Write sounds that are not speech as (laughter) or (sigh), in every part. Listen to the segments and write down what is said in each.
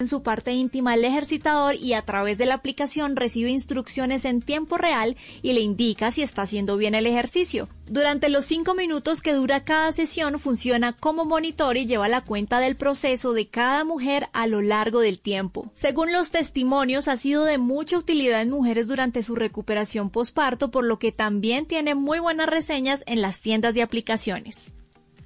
en su parte íntima el ejercitador y a través de la aplicación recibe instrucciones en tiempo real y le indica si está haciendo bien el ejercicio. Durante los cinco minutos que dura cada sesión funciona como monitor y lleva la cuenta del proceso de cada mujer a lo largo del tiempo. Según los testimonios, ha sido de mucha utilidad en mujeres durante su recuperación posparto, por lo que también tiene muy buenas reseñas en las tiendas de aplicaciones.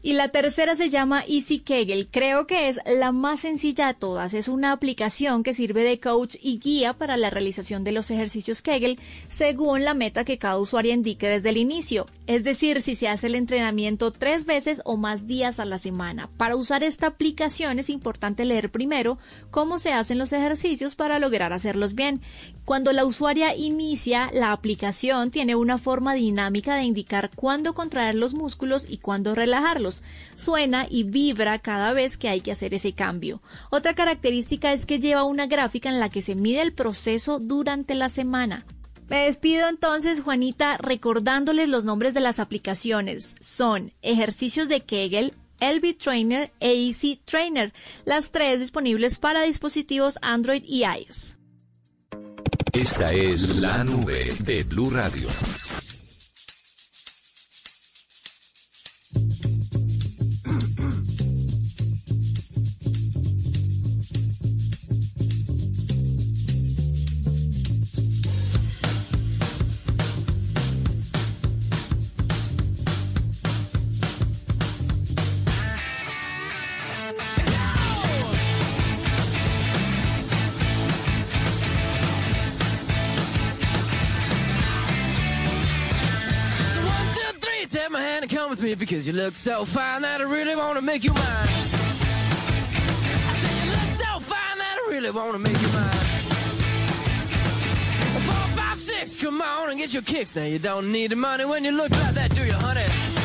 Y la tercera se llama Easy Kegel. Creo que es la más sencilla de todas. Es una aplicación que sirve de coach y guía para la realización de los ejercicios Kegel según la meta que cada usuario indique desde el inicio. Es decir, si se hace el entrenamiento tres veces o más días a la semana. Para usar esta aplicación es importante leer primero cómo se hacen los ejercicios para lograr hacerlos bien. Cuando la usuaria inicia, la aplicación tiene una forma dinámica de indicar cuándo contraer los músculos y cuándo relajarlos Suena y vibra cada vez que hay que hacer ese cambio. Otra característica es que lleva una gráfica en la que se mide el proceso durante la semana. Me despido entonces, Juanita, recordándoles los nombres de las aplicaciones. Son ejercicios de Kegel, LB Trainer e Easy Trainer, las tres disponibles para dispositivos Android y iOS. Esta es la nube de Blue Radio. Me because you look so fine that I really want to make you mine. I say you look so fine that I really want to make you mine. Four, five, six, come on and get your kicks. Now you don't need the money when you look like that, do you, honey?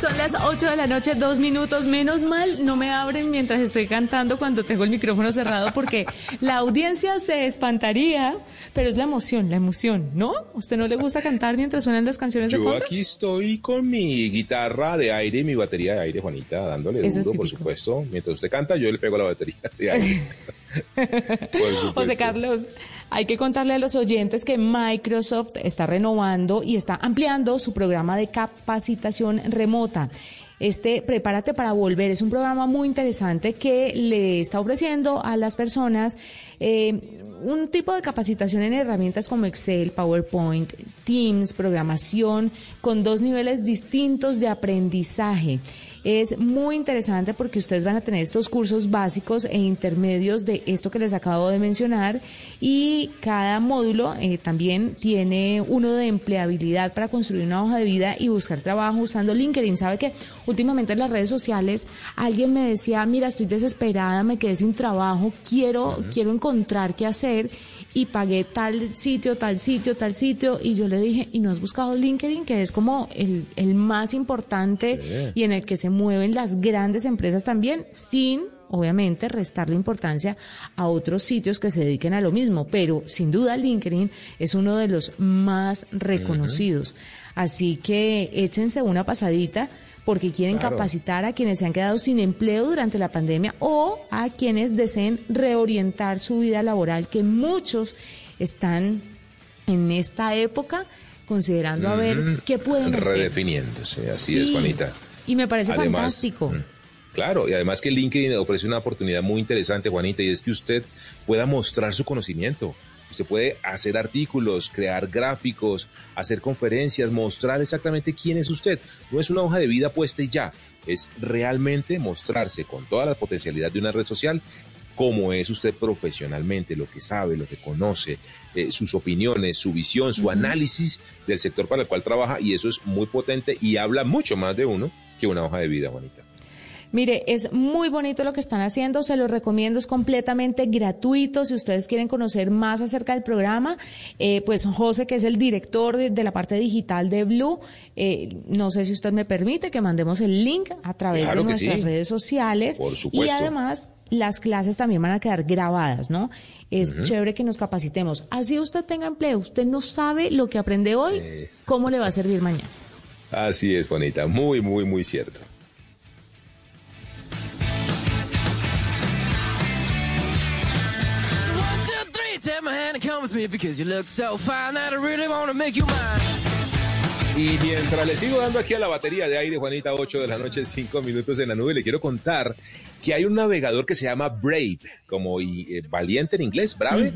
Son las 8 de la noche, dos minutos. Menos mal no me abren mientras estoy cantando cuando tengo el micrófono cerrado porque la audiencia se espantaría, pero es la emoción, la emoción, ¿no? ¿Usted no le gusta cantar mientras suenan las canciones de fondo? Yo aquí estoy con mi guitarra de aire y mi batería de aire, Juanita, dándole duro, por supuesto. Mientras usted canta, yo le pego la batería de aire. (laughs) (laughs) José Carlos, hay que contarle a los oyentes que Microsoft está renovando y está ampliando su programa de capacitación remota. Este Prepárate para Volver es un programa muy interesante que le está ofreciendo a las personas eh, un tipo de capacitación en herramientas como Excel, PowerPoint, Teams, programación, con dos niveles distintos de aprendizaje. Es muy interesante porque ustedes van a tener estos cursos básicos e intermedios de esto que les acabo de mencionar y cada módulo eh, también tiene uno de empleabilidad para construir una hoja de vida y buscar trabajo usando LinkedIn. Sabe que últimamente en las redes sociales alguien me decía, mira, estoy desesperada, me quedé sin trabajo, quiero, quiero encontrar qué hacer y pagué tal sitio, tal sitio, tal sitio. Y yo le dije, ¿y no has buscado LinkedIn? Que es como el, el más importante y en el que se mueven las grandes empresas también, sin obviamente restarle importancia a otros sitios que se dediquen a lo mismo, pero sin duda LinkedIn es uno de los más reconocidos. Así que échense una pasadita porque quieren capacitar a quienes se han quedado sin empleo durante la pandemia o a quienes deseen reorientar su vida laboral, que muchos están en esta época considerando a ver qué pueden hacer. Redefiniéndose, así es, Juanita. Y me parece fantástico. Mm, claro, y además que LinkedIn ofrece una oportunidad muy interesante, Juanita, y es que usted pueda mostrar su conocimiento. Usted puede hacer artículos, crear gráficos, hacer conferencias, mostrar exactamente quién es usted. No es una hoja de vida puesta y ya, es realmente mostrarse con toda la potencialidad de una red social cómo es usted profesionalmente, lo que sabe, lo que conoce, eh, sus opiniones, su visión, su análisis del sector para el cual trabaja y eso es muy potente y habla mucho más de uno que una hoja de vida, Juanita. Mire, es muy bonito lo que están haciendo, se lo recomiendo, es completamente gratuito. Si ustedes quieren conocer más acerca del programa, eh, pues José, que es el director de, de la parte digital de Blue, eh, no sé si usted me permite que mandemos el link a través Claro de nuestras sí. redes sociales. Por Y además, las clases también van a quedar grabadas, ¿no? Es chévere que nos capacitemos. Así usted tenga empleo, usted no sabe lo que aprende hoy, Eh. cómo le va a servir mañana. Así es, Juanita. Muy, muy, muy cierto. Take my hand and come with me because you look so fine that I really want to make you mine. Y mientras le sigo dando aquí a la batería de aire, Juanita, 8 de la noche, 5 minutos en la nube, le quiero contar que hay un navegador que se llama Brave, como y, eh, valiente en inglés, Brave.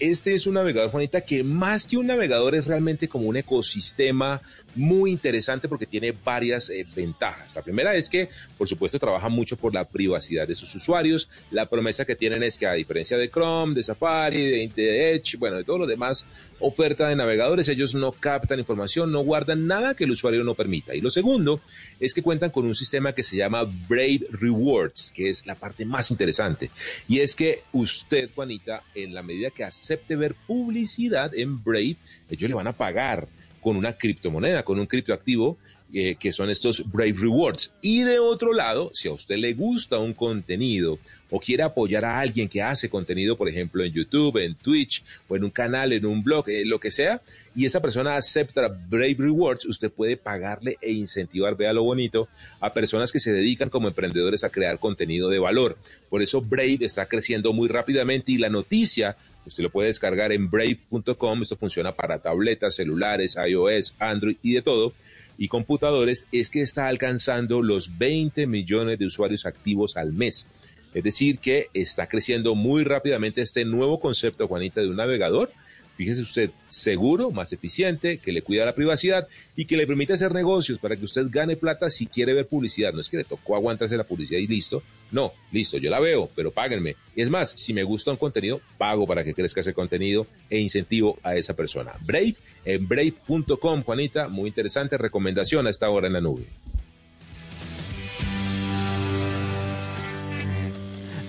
Este es un navegador, Juanita, que más que un navegador es realmente como un ecosistema muy interesante porque tiene varias eh, ventajas. La primera es que, por supuesto, trabaja mucho por la privacidad de sus usuarios. La promesa que tienen es que, a diferencia de Chrome, de Safari, de, de Edge, bueno, de todo lo demás, oferta de navegadores, ellos no captan información, no guardan nada que el usuario no permita. Y lo segundo es que cuentan con un sistema que se llama Brave Rewards, que es la parte más interesante. Y es que usted, Juanita, en la medida que acepte ver publicidad en Brave, ellos le van a pagar con una criptomoneda, con un criptoactivo, eh, que son estos Brave Rewards. Y de otro lado, si a usted le gusta un contenido o quiere apoyar a alguien que hace contenido, por ejemplo, en YouTube, en Twitch o en un canal, en un blog, eh, lo que sea, y esa persona acepta Brave Rewards, usted puede pagarle e incentivar, vea lo bonito, a personas que se dedican como emprendedores a crear contenido de valor. Por eso Brave está creciendo muy rápidamente y la noticia Usted lo puede descargar en brave.com. Esto funciona para tabletas, celulares, iOS, Android y de todo. Y computadores es que está alcanzando los 20 millones de usuarios activos al mes. Es decir, que está creciendo muy rápidamente este nuevo concepto, Juanita, de un navegador. Fíjese usted, seguro, más eficiente, que le cuida la privacidad y que le permite hacer negocios para que usted gane plata si quiere ver publicidad. No es que le tocó aguantarse la publicidad y listo. No, listo, yo la veo, pero páguenme. Y es más, si me gusta un contenido, pago para que crezca ese contenido e incentivo a esa persona. Brave, en brave.com, Juanita, muy interesante recomendación a esta hora en la nube.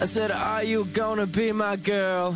I said, Are you gonna be my girl?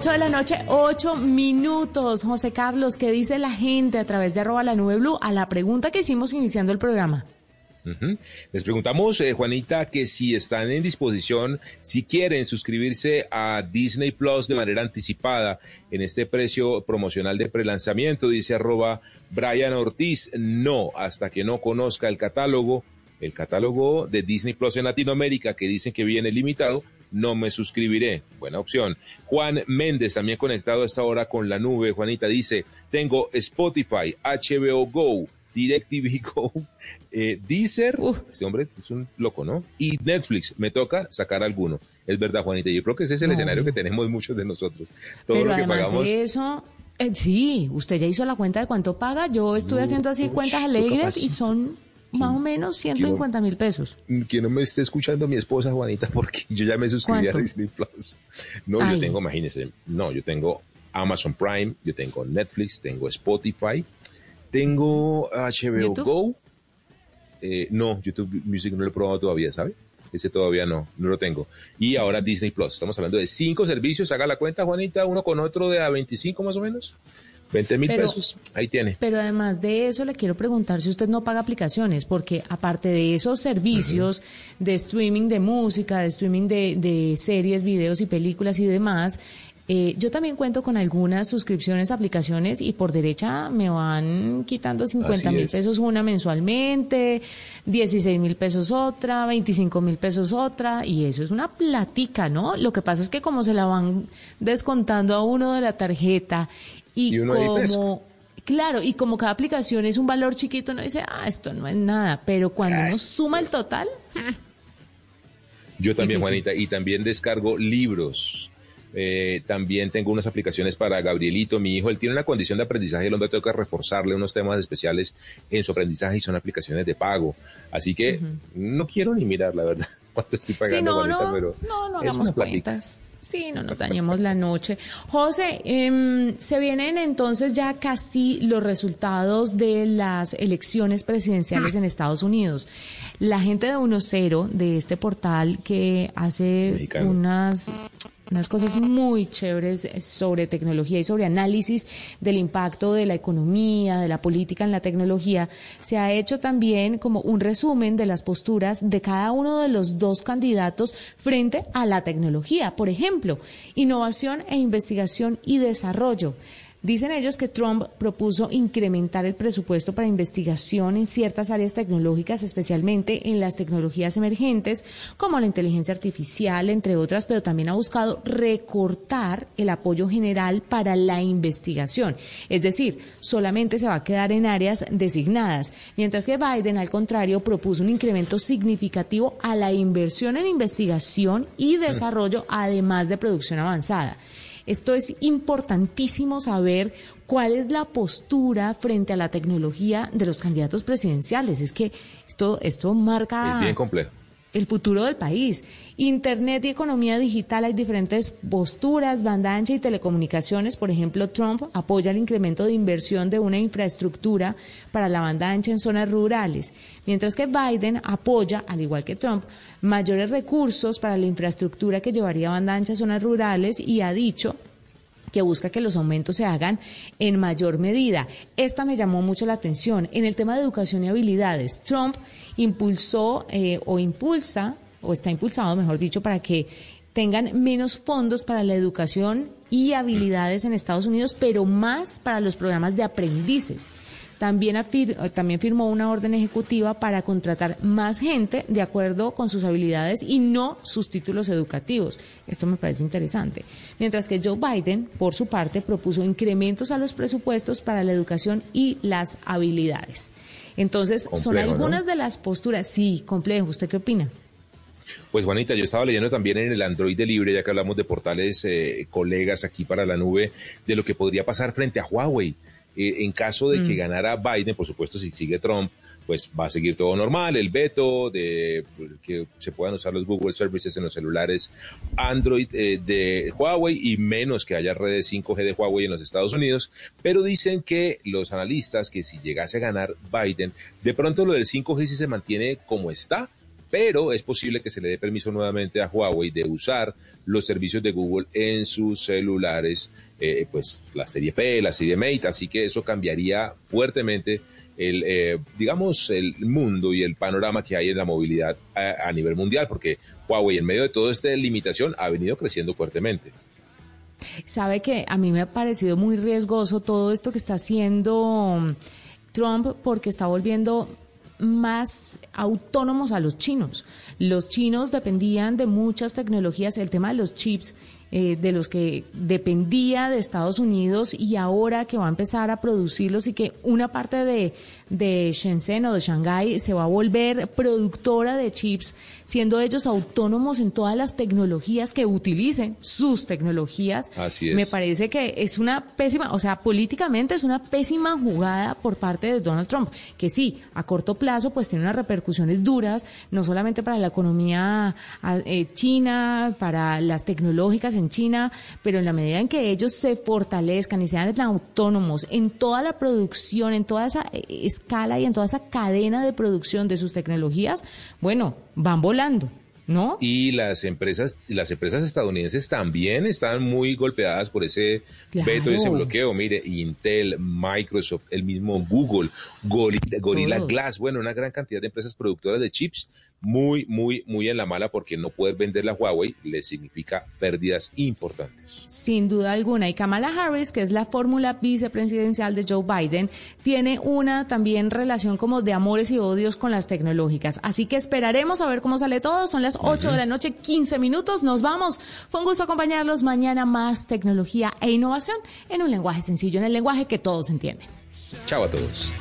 Ocho de la noche, ocho minutos. José Carlos, ¿qué dice la gente a través de arroba la nube blue a la pregunta que hicimos iniciando el programa? Les preguntamos, eh, Juanita, que si están en disposición, si quieren suscribirse a Disney Plus de manera anticipada en este precio promocional de prelanzamiento, dice arroba Brian Ortiz, no, hasta que no conozca el catálogo, el catálogo de Disney Plus en Latinoamérica, que dicen que viene limitado, no me suscribiré. Buena opción. Juan Méndez, también conectado a esta hora con la nube, Juanita, dice, tengo Spotify, HBO Go, DirecTV (laughs) Go, eh, Deezer, Uf. este hombre es un loco, ¿no? Y Netflix, me toca sacar alguno. Es verdad, Juanita, yo creo que ese es el No. escenario que tenemos muchos de nosotros. Todo Pero lo que además pagamos. de eso, eh, sí, usted ya hizo la cuenta de cuánto paga. Yo estuve haciendo así cuentas alegres y son más o menos 150 mil pesos. que no me esté escuchando mi esposa Juanita porque yo ya me suscribí a. Disney Plus. No, Ay. yo tengo, imagínese, no, yo tengo Amazon Prime, yo tengo Netflix, tengo Spotify, tengo HBO ¿YouTube? Go. Eh, no, YouTube Music no lo he probado todavía, ¿sabe? Ese todavía no, no lo tengo. Y ahora Disney Plus. Estamos hablando de cinco servicios. Haga la cuenta, Juanita, uno con otro de a 25 más o menos. 20 mil pesos. Ahí tiene. Pero además de eso, le quiero preguntar si usted no paga aplicaciones, porque aparte de esos servicios de streaming de música, de streaming de, de series, videos y películas y demás, eh, yo también cuento con algunas suscripciones aplicaciones y por derecha me van quitando 50 Así mil es. pesos una mensualmente, 16 mil pesos otra, 25 mil pesos otra, y eso es una platica, ¿no? Lo que pasa es que como se la van descontando a uno de la tarjeta y, Y uno como... Claro, y como cada aplicación es un valor chiquito, uno dice, ah, esto no es nada, pero cuando Ah, uno suma el total, Yo también. Juanita, y también descargo libros. Eh, también tengo unas aplicaciones para Gabrielito, mi hijo. Él tiene una condición de aprendizaje, el hombre tengo que reforzarle unos temas especiales en su aprendizaje y son aplicaciones de pago. Así que no quiero ni mirar, la verdad, (laughs) cuánto estoy pagando, Sí, no, Juanita, no, pero no, no hagamos cuentas. Sí, no nos dañemos la noche. José, em, se vienen entonces ya casi los resultados de las elecciones presidenciales en Estados Unidos. La gente de 1.0 de este portal que hace Mexicano. unas unas cosas muy chéveres sobre tecnología y sobre análisis del impacto de la economía, de la política en la tecnología, se ha hecho también como un resumen de las posturas de cada uno de los dos candidatos frente a la tecnología. Por ejemplo, innovación e investigación y desarrollo. Dicen ellos que Trump propuso incrementar el presupuesto para investigación en ciertas áreas tecnológicas, especialmente en las tecnologías emergentes, como la inteligencia artificial, entre otras, pero también ha buscado recortar el apoyo general para la investigación. Es decir, solamente se va a quedar en áreas designadas, mientras que Biden, al contrario, propuso un incremento significativo a la inversión en investigación y desarrollo, además de producción avanzada. Esto es importantísimo saber cuál es la postura frente a la tecnología de los candidatos presidenciales. Es que esto, esto marca Es bien complejo. El futuro del país. Internet y economía digital hay diferentes posturas, banda ancha y telecomunicaciones. Por ejemplo, Trump apoya el incremento de inversión de una infraestructura para la banda ancha en zonas rurales, mientras que Biden apoya, al igual que Trump, mayores recursos para la infraestructura que llevaría banda ancha a zonas rurales y ha dicho que busca que los aumentos se hagan en mayor medida. Esta me llamó mucho la atención. En el tema de educación y habilidades, Trump impulsó eh, o impulsa, o está impulsado, mejor dicho, para que tengan menos fondos para la educación y habilidades en Estados Unidos, pero más para los programas de aprendices. También, afir- eh, también firmó una orden ejecutiva para contratar más gente de acuerdo con sus habilidades y no sus títulos educativos. Esto me parece interesante. Mientras que Joe Biden, por su parte, propuso incrementos a los presupuestos para la educación y las habilidades. Entonces, son algunas de las posturas. Sí, complejo. ¿Usted qué opina? Pues Juanita, yo estaba leyendo también en el Android de Libre, ya que hablamos de portales eh, colegas aquí para la nube, de lo que podría pasar frente a Huawei. Eh, en caso de que ganara Biden, por supuesto, si sigue Trump, pues va a seguir todo normal, el veto de que se puedan usar los Google Services en los celulares Android eh, de Huawei y menos que haya redes 5G de Huawei en los Estados Unidos, pero dicen que los analistas que si llegase a ganar Biden, de pronto lo del 5G sí se mantiene como está, pero es posible que se le dé permiso nuevamente a Huawei de usar los servicios de Google en sus celulares, eh, pues la serie P, la serie Mate, así que eso cambiaría fuertemente el, eh, digamos, el mundo y el panorama que hay en la movilidad a, a nivel mundial, porque Huawei en medio de toda esta limitación ha venido creciendo fuertemente. Sabe que a mí me ha parecido muy riesgoso todo esto que está haciendo Trump porque está volviendo más autónomos a los chinos. Los chinos dependían de muchas tecnologías, el tema de los chips, eh, de los que dependía de Estados Unidos y ahora que va a empezar a producirlos y que una parte de, de Shenzhen o de Shanghái se va a volver productora de chips, siendo ellos autónomos en todas las tecnologías que utilicen sus tecnologías. Así es. Me parece que es una pésima, o sea, políticamente es una pésima jugada por parte de Donald Trump, que sí, a corto plazo pues tiene unas repercusiones duras, no solamente para la economía ah, eh, china, para las tecnológicas en China, pero en la medida en que ellos se fortalezcan y sean autónomos en toda la producción, en toda esa eh, escala y en toda esa cadena de producción de sus tecnologías, bueno, van volando. ¿no? Y las empresas, las empresas estadounidenses también están muy golpeadas por ese Claro. veto y ese bloqueo. Mire, Intel, Microsoft, el mismo Google, Gorilla, Gorilla. Glass, bueno, una gran cantidad de empresas productoras de chips muy, muy, muy en la mala porque no poder vender la Huawei les significa pérdidas importantes. Sin duda alguna. Y Kamala Harris, que es la fórmula vicepresidencial de Joe Biden, tiene una también relación como de amores y odios con las tecnológicas. Así que esperaremos a ver cómo sale todo. Son las 8 de la noche, 15 minutos. Nos vamos. Fue un gusto acompañarlos. Mañana más tecnología e innovación en un lenguaje sencillo, en el lenguaje que todos entienden. Chao a todos.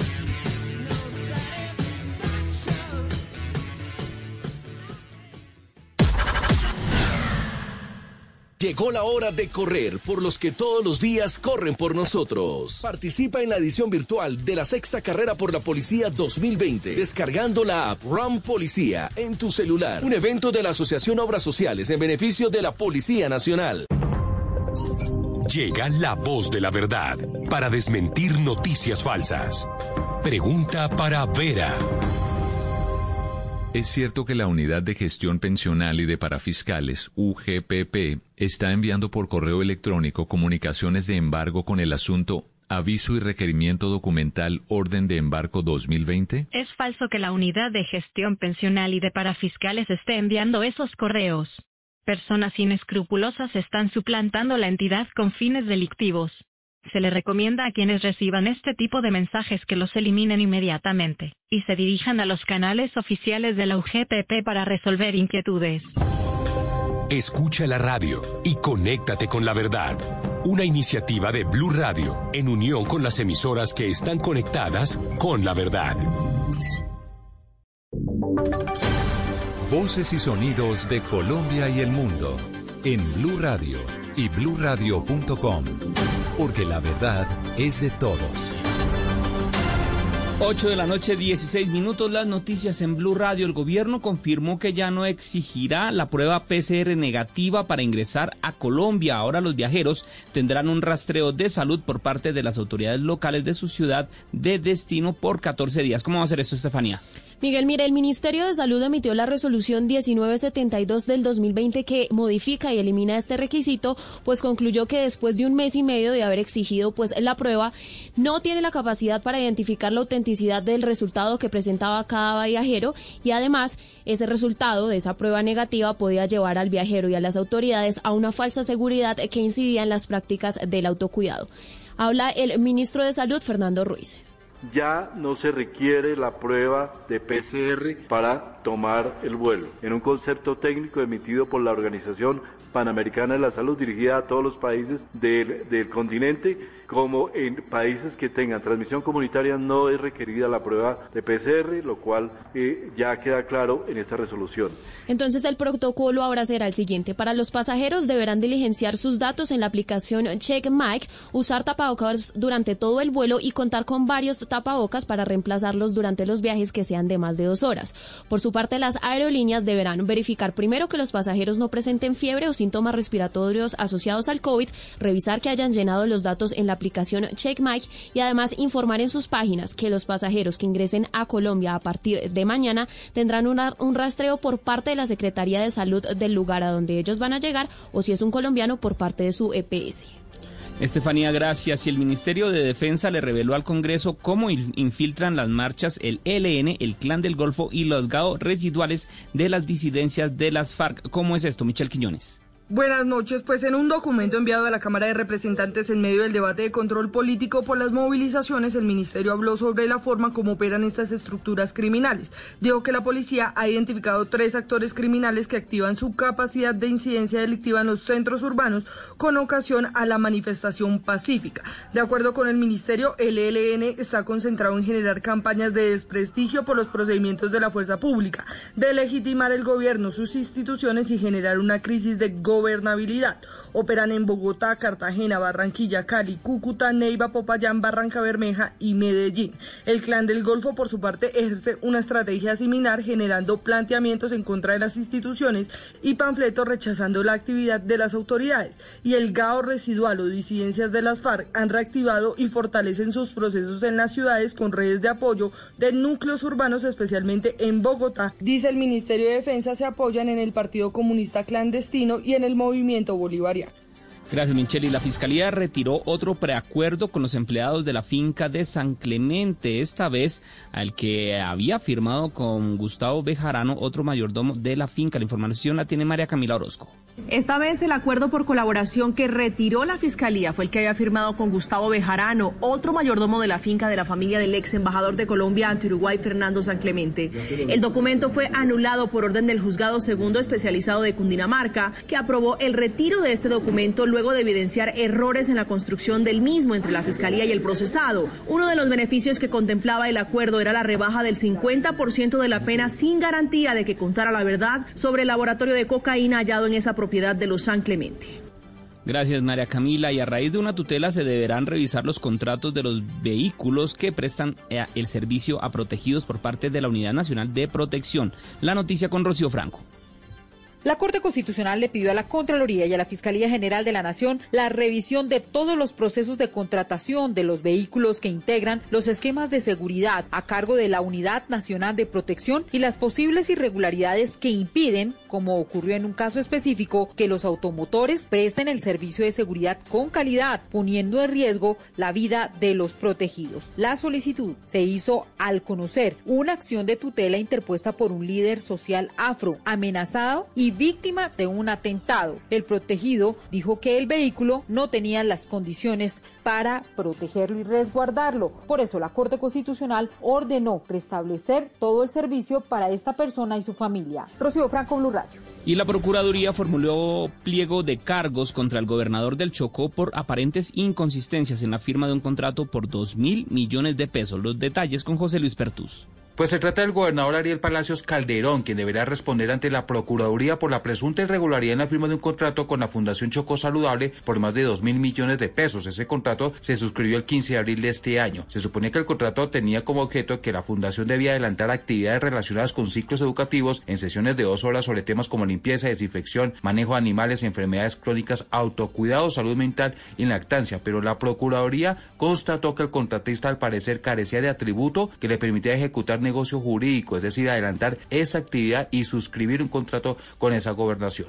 Llegó la hora de correr por los que todos los días corren por nosotros. Participa en la edición virtual de la sexta carrera por la policía 2020, descargando la app Run Policía en tu celular. Un evento de la Asociación Obras Sociales en beneficio de la Policía Nacional. Llega la voz de la verdad para desmentir noticias falsas. Pregunta para Vera. ¿Es cierto que la Unidad de Gestión Pensional y de Parafiscales, UGPP, está enviando por correo electrónico comunicaciones de embargo con el asunto Aviso y Requerimiento Documental Orden de Embargo 2020? Es falso que la unidad de gestión pensional y de parafiscales esté enviando esos correos. Personas inescrupulosas están suplantando la entidad con fines delictivos. Se le recomienda a quienes reciban este tipo de mensajes que los eliminen inmediatamente y se dirijan a los canales oficiales de la UGPP para resolver inquietudes. Escucha la radio y conéctate con la verdad. Una iniciativa de Blue Radio en unión con las emisoras que están conectadas con la verdad. Voces y sonidos de Colombia y el mundo en Blue Radio y bluradio.com, porque la verdad es de todos. 8 de la noche, 16 minutos. Las noticias en Blue Radio. El gobierno confirmó que ya no exigirá la prueba PCR negativa para ingresar a Colombia. Ahora los viajeros tendrán un rastreo de salud por parte de las autoridades locales de su ciudad de destino por 14 días. ¿Cómo va a ser esto, Estefanía? Miguel, mire, el Ministerio de Salud emitió la resolución 1972 del 2020 que modifica y elimina este requisito, pues concluyó que después de un mes y medio de haber exigido pues la prueba, no tiene la capacidad para identificar la autenticidad del resultado que presentaba cada viajero y además ese resultado de esa prueba negativa podía llevar al viajero y a las autoridades a una falsa seguridad que incidía en las prácticas del autocuidado. Habla el ministro de Salud, Fernando Ruiz. Ya no se requiere la prueba de PCR para tomar el vuelo. En un concepto técnico emitido por la Organización Panamericana de la Salud dirigida a todos los países del, del continente, como en países que tengan transmisión comunitaria no es requerida la prueba de PCR, lo cual eh, ya queda claro en esta resolución. Entonces el protocolo ahora será el siguiente. Para los pasajeros deberán diligenciar sus datos en la aplicación CheckMike, usar tapabocas durante todo el vuelo y contar con varios tapabocas para reemplazarlos durante los viajes que sean de más de dos horas. Por su parte, las aerolíneas deberán verificar primero que los pasajeros no presenten fiebre o síntomas respiratorios asociados al COVID, revisar que hayan llenado los datos en la aplicación CheckMike y además informar en sus páginas que los pasajeros que ingresen a Colombia a partir de mañana tendrán una- un rastreo por parte de la Secretaría de Salud del lugar a donde ellos van a llegar o si es un colombiano por parte de su EPS. Estefanía, gracias. Y el Ministerio de Defensa le reveló al Congreso cómo in- infiltran las marchas el ELN, el Clan del Golfo y los GAO residuales de las disidencias de las FARC. ¿Cómo es esto, Michel Quiñones? Buenas noches, pues en un documento enviado a la Cámara de Representantes en medio del debate de control político por las movilizaciones, el ministerio habló sobre la forma como operan estas estructuras criminales. Dijo que la policía ha identificado tres actores criminales que activan su capacidad de incidencia delictiva en los centros urbanos con ocasión a la manifestación pacífica. De acuerdo con el ministerio, el ELN está concentrado en generar campañas de desprestigio por los procedimientos de la fuerza pública, de legitimar el gobierno, sus instituciones y generar una crisis de gobernabilidad gobernabilidad. Operan en Bogotá, Cartagena, Barranquilla, Cali, Cúcuta, Neiva, Popayán, Barranca Bermeja y Medellín. El clan del Golfo, por su parte, ejerce una estrategia similar generando planteamientos en contra de las instituciones y panfletos rechazando la actividad de las autoridades. Y el GAO residual o disidencias de las FARC han reactivado y fortalecen sus procesos en las ciudades con redes de apoyo de núcleos urbanos, especialmente en Bogotá. Dice el Ministerio de Defensa, se apoyan en el Partido Comunista Clandestino y en el Movimiento Bolivariano. Gracias, Michelle. Y la Fiscalía retiró otro preacuerdo con los empleados de la finca de San Clemente, esta vez al que había firmado con Gustavo Bejarano, otro mayordomo de la finca. La información la tiene María Camila Orozco. Esta vez el acuerdo por colaboración que retiró la Fiscalía fue el que había firmado con Gustavo Bejarano, otro mayordomo de la finca de la familia del ex embajador de Colombia ante Uruguay, Fernando San Clemente. El documento fue anulado por orden del juzgado segundo especializado de Cundinamarca, que aprobó el retiro de este documento luego de evidenciar errores en la construcción del mismo entre la Fiscalía y el procesado. Uno de los beneficios que contemplaba el acuerdo era la rebaja del 50% de la pena sin garantía de que contara la verdad sobre el laboratorio de cocaína hallado en esa propiedad de los San Clemente. Gracias María Camila. Y a raíz de una tutela se deberán revisar los contratos de los vehículos que prestan eh, el servicio a protegidos por parte de la Unidad Nacional de Protección. La noticia con Rocío Franco. La Corte Constitucional le pidió a la Contraloría y a la Fiscalía General de la Nación la revisión de todos los procesos de contratación de los vehículos que integran los esquemas de seguridad a cargo de la Unidad Nacional de Protección y las posibles irregularidades que impiden, como ocurrió en un caso específico, que los automotores presten el servicio de seguridad con calidad, poniendo en riesgo la vida de los protegidos. La solicitud se hizo al conocer una acción de tutela interpuesta por un líder social afro amenazado y víctima de un atentado. El protegido dijo que el vehículo no tenía las condiciones para protegerlo y resguardarlo. Por eso la Corte Constitucional ordenó restablecer todo el servicio para esta persona y su familia. Rocío Franco, Blue Radio. Y la Procuraduría formuló pliego de cargos contra el gobernador del Chocó por aparentes inconsistencias en la firma de un contrato por 2 mil millones de pesos. Los detalles con José Luis Pertus. Pues se trata del gobernador Ariel Palacios Calderón, quien deberá responder ante la Procuraduría por la presunta irregularidad en la firma de un contrato con la Fundación Chocó Saludable por más de 2 mil millones de pesos. Ese contrato se suscribió el 15 de abril de este año. Se supone que el contrato tenía como objeto que la Fundación debía adelantar actividades relacionadas con ciclos educativos en sesiones de dos horas sobre temas como limpieza, desinfección, manejo de animales, enfermedades crónicas, autocuidado, salud mental y lactancia. Pero la Procuraduría constató que el contratista al parecer carecía de atributo que le permitía ejecutar negocio jurídico, es decir, adelantar esa actividad y suscribir un contrato con esa gobernación.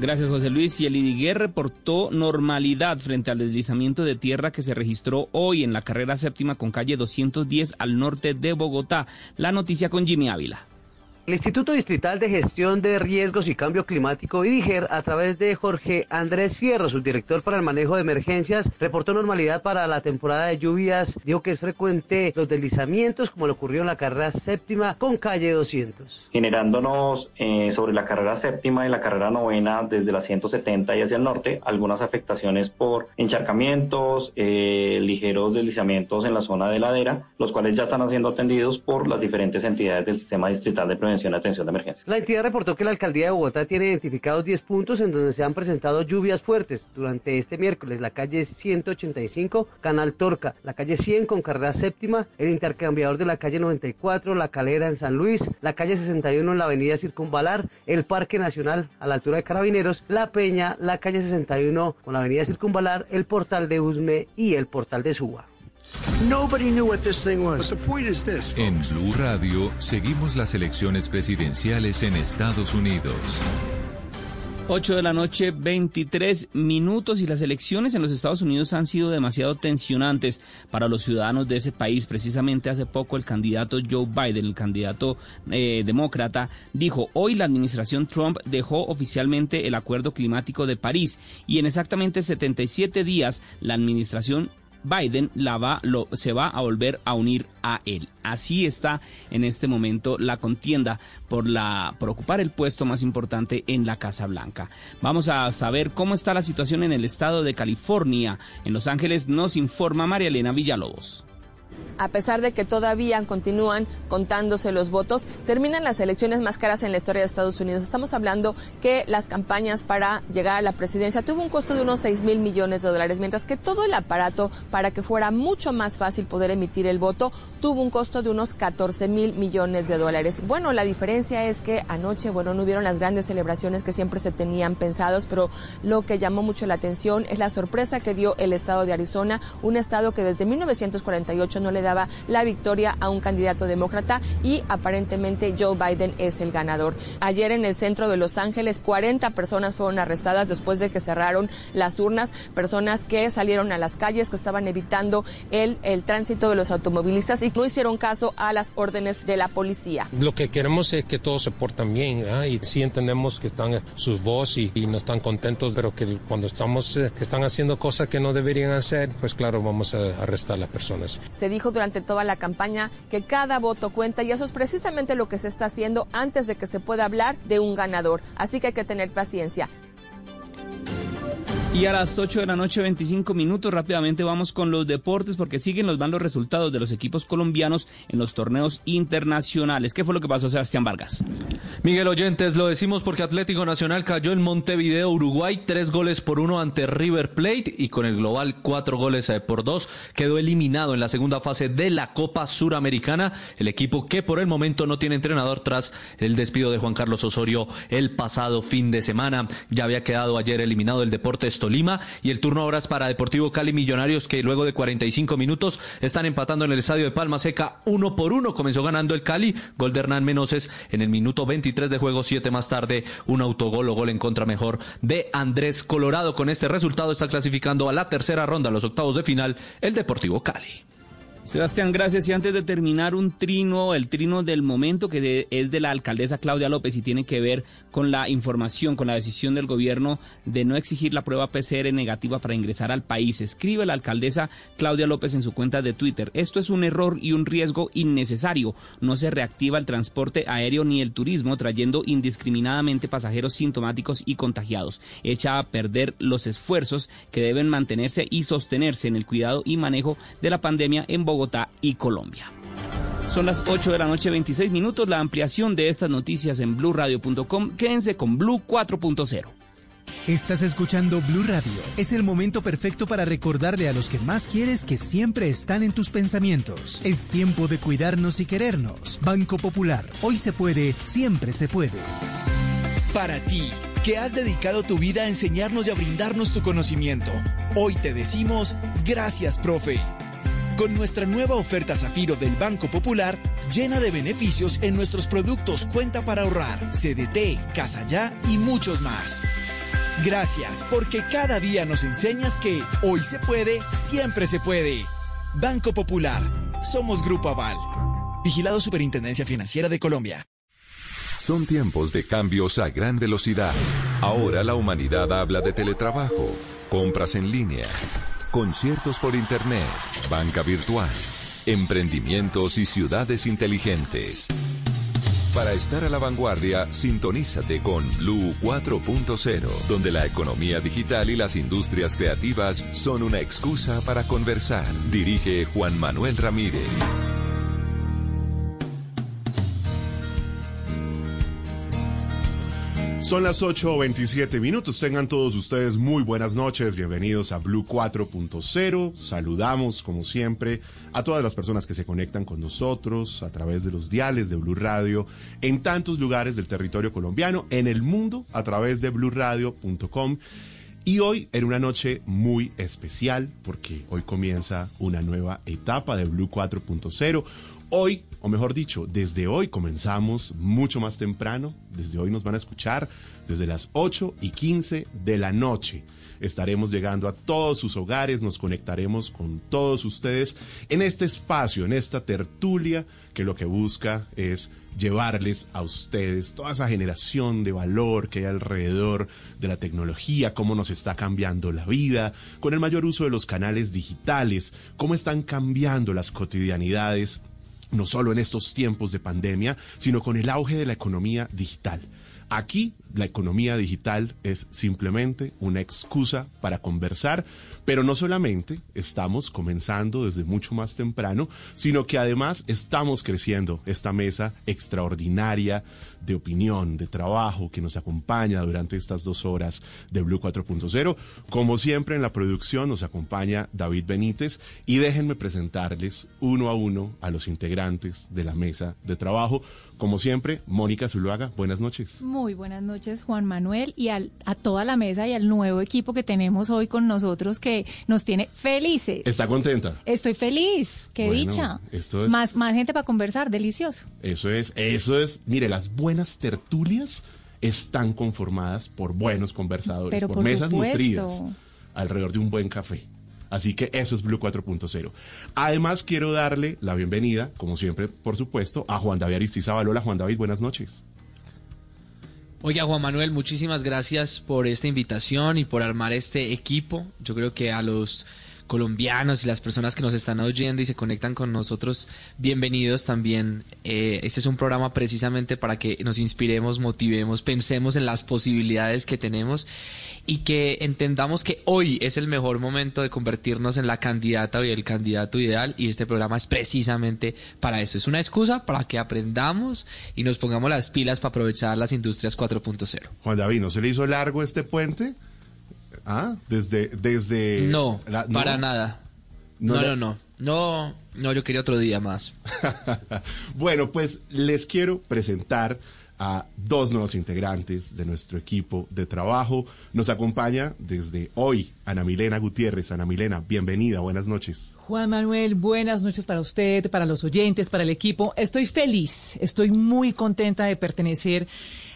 Gracias, José Luis. Y el IDIGUER reportó normalidad frente al deslizamiento de tierra que se registró hoy en la carrera séptima con calle 210 al norte de Bogotá. La noticia con Jimmy Ávila. El Instituto Distrital de Gestión de Riesgos y Cambio Climático, IDIGER, a través de Jorge Andrés Fierro, su director para el manejo de emergencias, reportó normalidad para la temporada de lluvias. Dijo que es frecuente los deslizamientos, como le ocurrió en la carrera séptima con calle 200. Generándonos eh, sobre la carrera séptima y la carrera novena, desde la 170 y hacia el norte, algunas afectaciones por encharcamientos, eh, ligeros deslizamientos en la zona de ladera, los cuales ya están siendo atendidos por las diferentes entidades del sistema distrital de prevención atención de emergencia. La entidad reportó que la alcaldía de Bogotá tiene identificados 10 puntos en donde se han presentado lluvias fuertes. Durante este miércoles, la calle 185, Canal Torca, la calle 100 con carrera séptima, el intercambiador de la calle 94, la calera en San Luis, la calle 61 en la avenida Circunvalar, el Parque Nacional a la altura de Carabineros, la Peña, la calle 61 con la avenida Circunvalar, el portal de Usme y el portal de Suba. Nobody knew what this thing was. The point is this. En Blue Radio seguimos las elecciones presidenciales en Estados Unidos. 8 de la noche, 23 minutos y las elecciones en los Estados Unidos han sido demasiado tensionantes para los ciudadanos de ese país. Precisamente hace poco el candidato Joe Biden, el candidato eh, demócrata, dijo, hoy la administración Trump dejó oficialmente el Acuerdo Climático de París y en exactamente 77 días la administración Biden la va, lo, se va a volver a unir a él. Así está en este momento la contienda por, la, por ocupar el puesto más importante en la Casa Blanca. Vamos a saber cómo está la situación en el estado de California. En Los Ángeles nos informa María Elena Villalobos. A pesar de que todavía continúan contándose los votos, terminan las elecciones más caras en la historia de Estados Unidos. Estamos hablando que las campañas para llegar a la presidencia tuvo un costo de unos 6 mil millones de dólares, mientras que todo el aparato para que fuera mucho más fácil poder emitir el voto tuvo un costo de unos 14 mil millones de dólares. Bueno, la diferencia es que anoche, bueno, no hubieron las grandes celebraciones que siempre se tenían pensados, pero lo que llamó mucho la atención es la sorpresa que dio el estado de Arizona, un estado que desde 1948 no le daba la victoria a un candidato demócrata y aparentemente Joe Biden es el ganador. Ayer en el centro de Los Ángeles 40 personas fueron arrestadas después de que cerraron las urnas, personas que salieron a las calles, que estaban evitando el, el tránsito de los automovilistas y no hicieron caso a las órdenes de la policía. Lo que queremos es que todos se portan bien y sí entendemos que están sus voces y, y, no están contentos, pero que cuando estamos eh, que están haciendo cosas que no deberían hacer, pues claro, vamos a arrestar a las personas. Se dijo durante toda la campaña que cada voto cuenta y eso es precisamente lo que se está haciendo antes de que se pueda hablar de un ganador. Así que hay que tener paciencia. Y a las 8 de la noche, 25 minutos, rápidamente vamos con los deportes porque siguen los malos resultados de los equipos colombianos en los torneos internacionales. ¿Qué fue lo que pasó, Sebastián Vargas? Miguel Oyentes, lo decimos porque Atlético Nacional cayó en Montevideo, Uruguay, tres goles por uno ante River Plate y con el global cuatro goles eh, por dos quedó eliminado en la segunda fase de la Copa Suramericana. El equipo que por el momento no tiene entrenador tras el despido de Juan Carlos Osorio el pasado fin de semana. Ya había quedado ayer eliminado el Deportes Tolima y el turno ahora es para Deportivo Cali Millonarios que luego de 45 minutos están empatando en el estadio de Palma Seca uno por uno. Comenzó ganando el Cali, gol de Hernán Menoses en el minuto 23 de juego, siete más tarde un autogol o gol en contra mejor de Andrés Colorado. Con este resultado está clasificando a la tercera ronda, los octavos de final, el Deportivo Cali. Sebastián, gracias. Y antes de terminar, un trino, el trino del momento que es de la alcaldesa Claudia López y tiene que ver con la información, con la decisión del gobierno de no exigir la prueba PCR negativa para ingresar al país. Escribe la alcaldesa Claudia López en su cuenta de Twitter. Esto es un error y un riesgo innecesario. No se reactiva el transporte aéreo ni el turismo, trayendo indiscriminadamente pasajeros sintomáticos y contagiados. Echa a perder los esfuerzos que deben mantenerse y sostenerse en el cuidado y manejo de la pandemia en Bogotá. Bogotá y Colombia. Son las 8 de la noche, 26 minutos. La ampliación de estas noticias en blurradio.com. Quédense con Blue 4.0. Estás escuchando Blue Radio. Es el momento perfecto para recordarle a los que más quieres que siempre están en tus pensamientos. Es tiempo de cuidarnos y querernos. Banco Popular. Hoy se puede, siempre se puede. Para ti, que has dedicado tu vida a enseñarnos y a brindarnos tu conocimiento. Hoy te decimos, gracias, profe. Con nuestra nueva oferta Zafiro del Banco Popular, llena de beneficios en nuestros productos Cuenta para ahorrar, CDT, Casa Ya y muchos más. Gracias, porque cada día nos enseñas que hoy se puede, siempre se puede. Banco Popular. Somos Grupo Aval. Vigilado Superintendencia Financiera de Colombia. Son tiempos de cambios a gran velocidad. Ahora la humanidad habla de teletrabajo, compras en línea conciertos por Internet, banca virtual, emprendimientos y ciudades inteligentes. Para estar a la vanguardia, sintonízate con Blue 4.0, donde la economía digital y las industrias creativas son una excusa para conversar. Dirige Juan Manuel Ramírez. Son las 8.27 minutos. Tengan todos ustedes muy buenas noches. Bienvenidos a Blue 4.0. Saludamos, como siempre, a todas las personas que se conectan con nosotros a través de los diales de Blue Radio en tantos lugares del territorio colombiano, en el mundo, a través de bluradio.com. Y hoy en una noche muy especial, porque hoy comienza una nueva etapa de Blue 4.0. Hoy, o mejor dicho, desde hoy comenzamos mucho más temprano. Desde hoy nos van a escuchar desde las 8 y 15 de la noche. Estaremos llegando a todos sus hogares, nos conectaremos con todos ustedes en este espacio, en esta tertulia que lo que busca es llevarles a ustedes toda esa generación de valor que hay alrededor de la tecnología, cómo nos está cambiando la vida, con el mayor uso de los canales digitales, cómo están cambiando las cotidianidades no solo en estos tiempos de pandemia, sino con el auge de la economía digital. Aquí la economía digital es simplemente una excusa para conversar, pero no solamente estamos comenzando desde mucho más temprano, sino que además estamos creciendo esta mesa extraordinaria de opinión, de trabajo que nos acompaña durante estas dos horas de Blue 4.0. Como siempre en la producción nos acompaña David Benítez y déjenme presentarles uno a uno a los integrantes de la mesa de trabajo. Como siempre, Mónica Zuluaga, buenas noches. Muy buenas noches, Juan Manuel, y a toda la mesa y al nuevo equipo que tenemos hoy con nosotros que nos tiene felices. ¿Está contenta? Estoy feliz, qué dicha. más, más gente para conversar, delicioso. Eso es, eso es, mire, las buenas tertulias están conformadas por buenos conversadores, por, mesas nutridas alrededor de un buen café. Así que eso es Blue 4.0. Además, quiero darle la bienvenida, como siempre, por supuesto, a Juan David Aristizábal. Hola, Juan David, buenas noches. Oiga, Juan Manuel, muchísimas gracias por esta invitación y por armar este equipo. Yo creo que a los colombianos y las personas que nos están oyendo y se conectan con nosotros, bienvenidos también. Eh, este es un programa precisamente para que nos inspiremos, motivemos, pensemos en las posibilidades que tenemos y que entendamos que hoy es el mejor momento de convertirnos en la candidata y el candidato ideal y este programa es precisamente para eso. Es una excusa para que aprendamos y nos pongamos las pilas para aprovechar las industrias 4.0. Juan David, ¿no se le hizo largo este puente? Ah, desde... desde no, para nada. No, no, no, no. No, yo quería otro día más. (laughs) bueno, pues les quiero presentar a dos nuevos integrantes de nuestro equipo de trabajo. Nos acompaña desde hoy Ana Milena Gutiérrez. Ana Milena, bienvenida, buenas noches. Juan Manuel, buenas noches para usted, para los oyentes, para el equipo. Estoy feliz, estoy muy contenta de pertenecer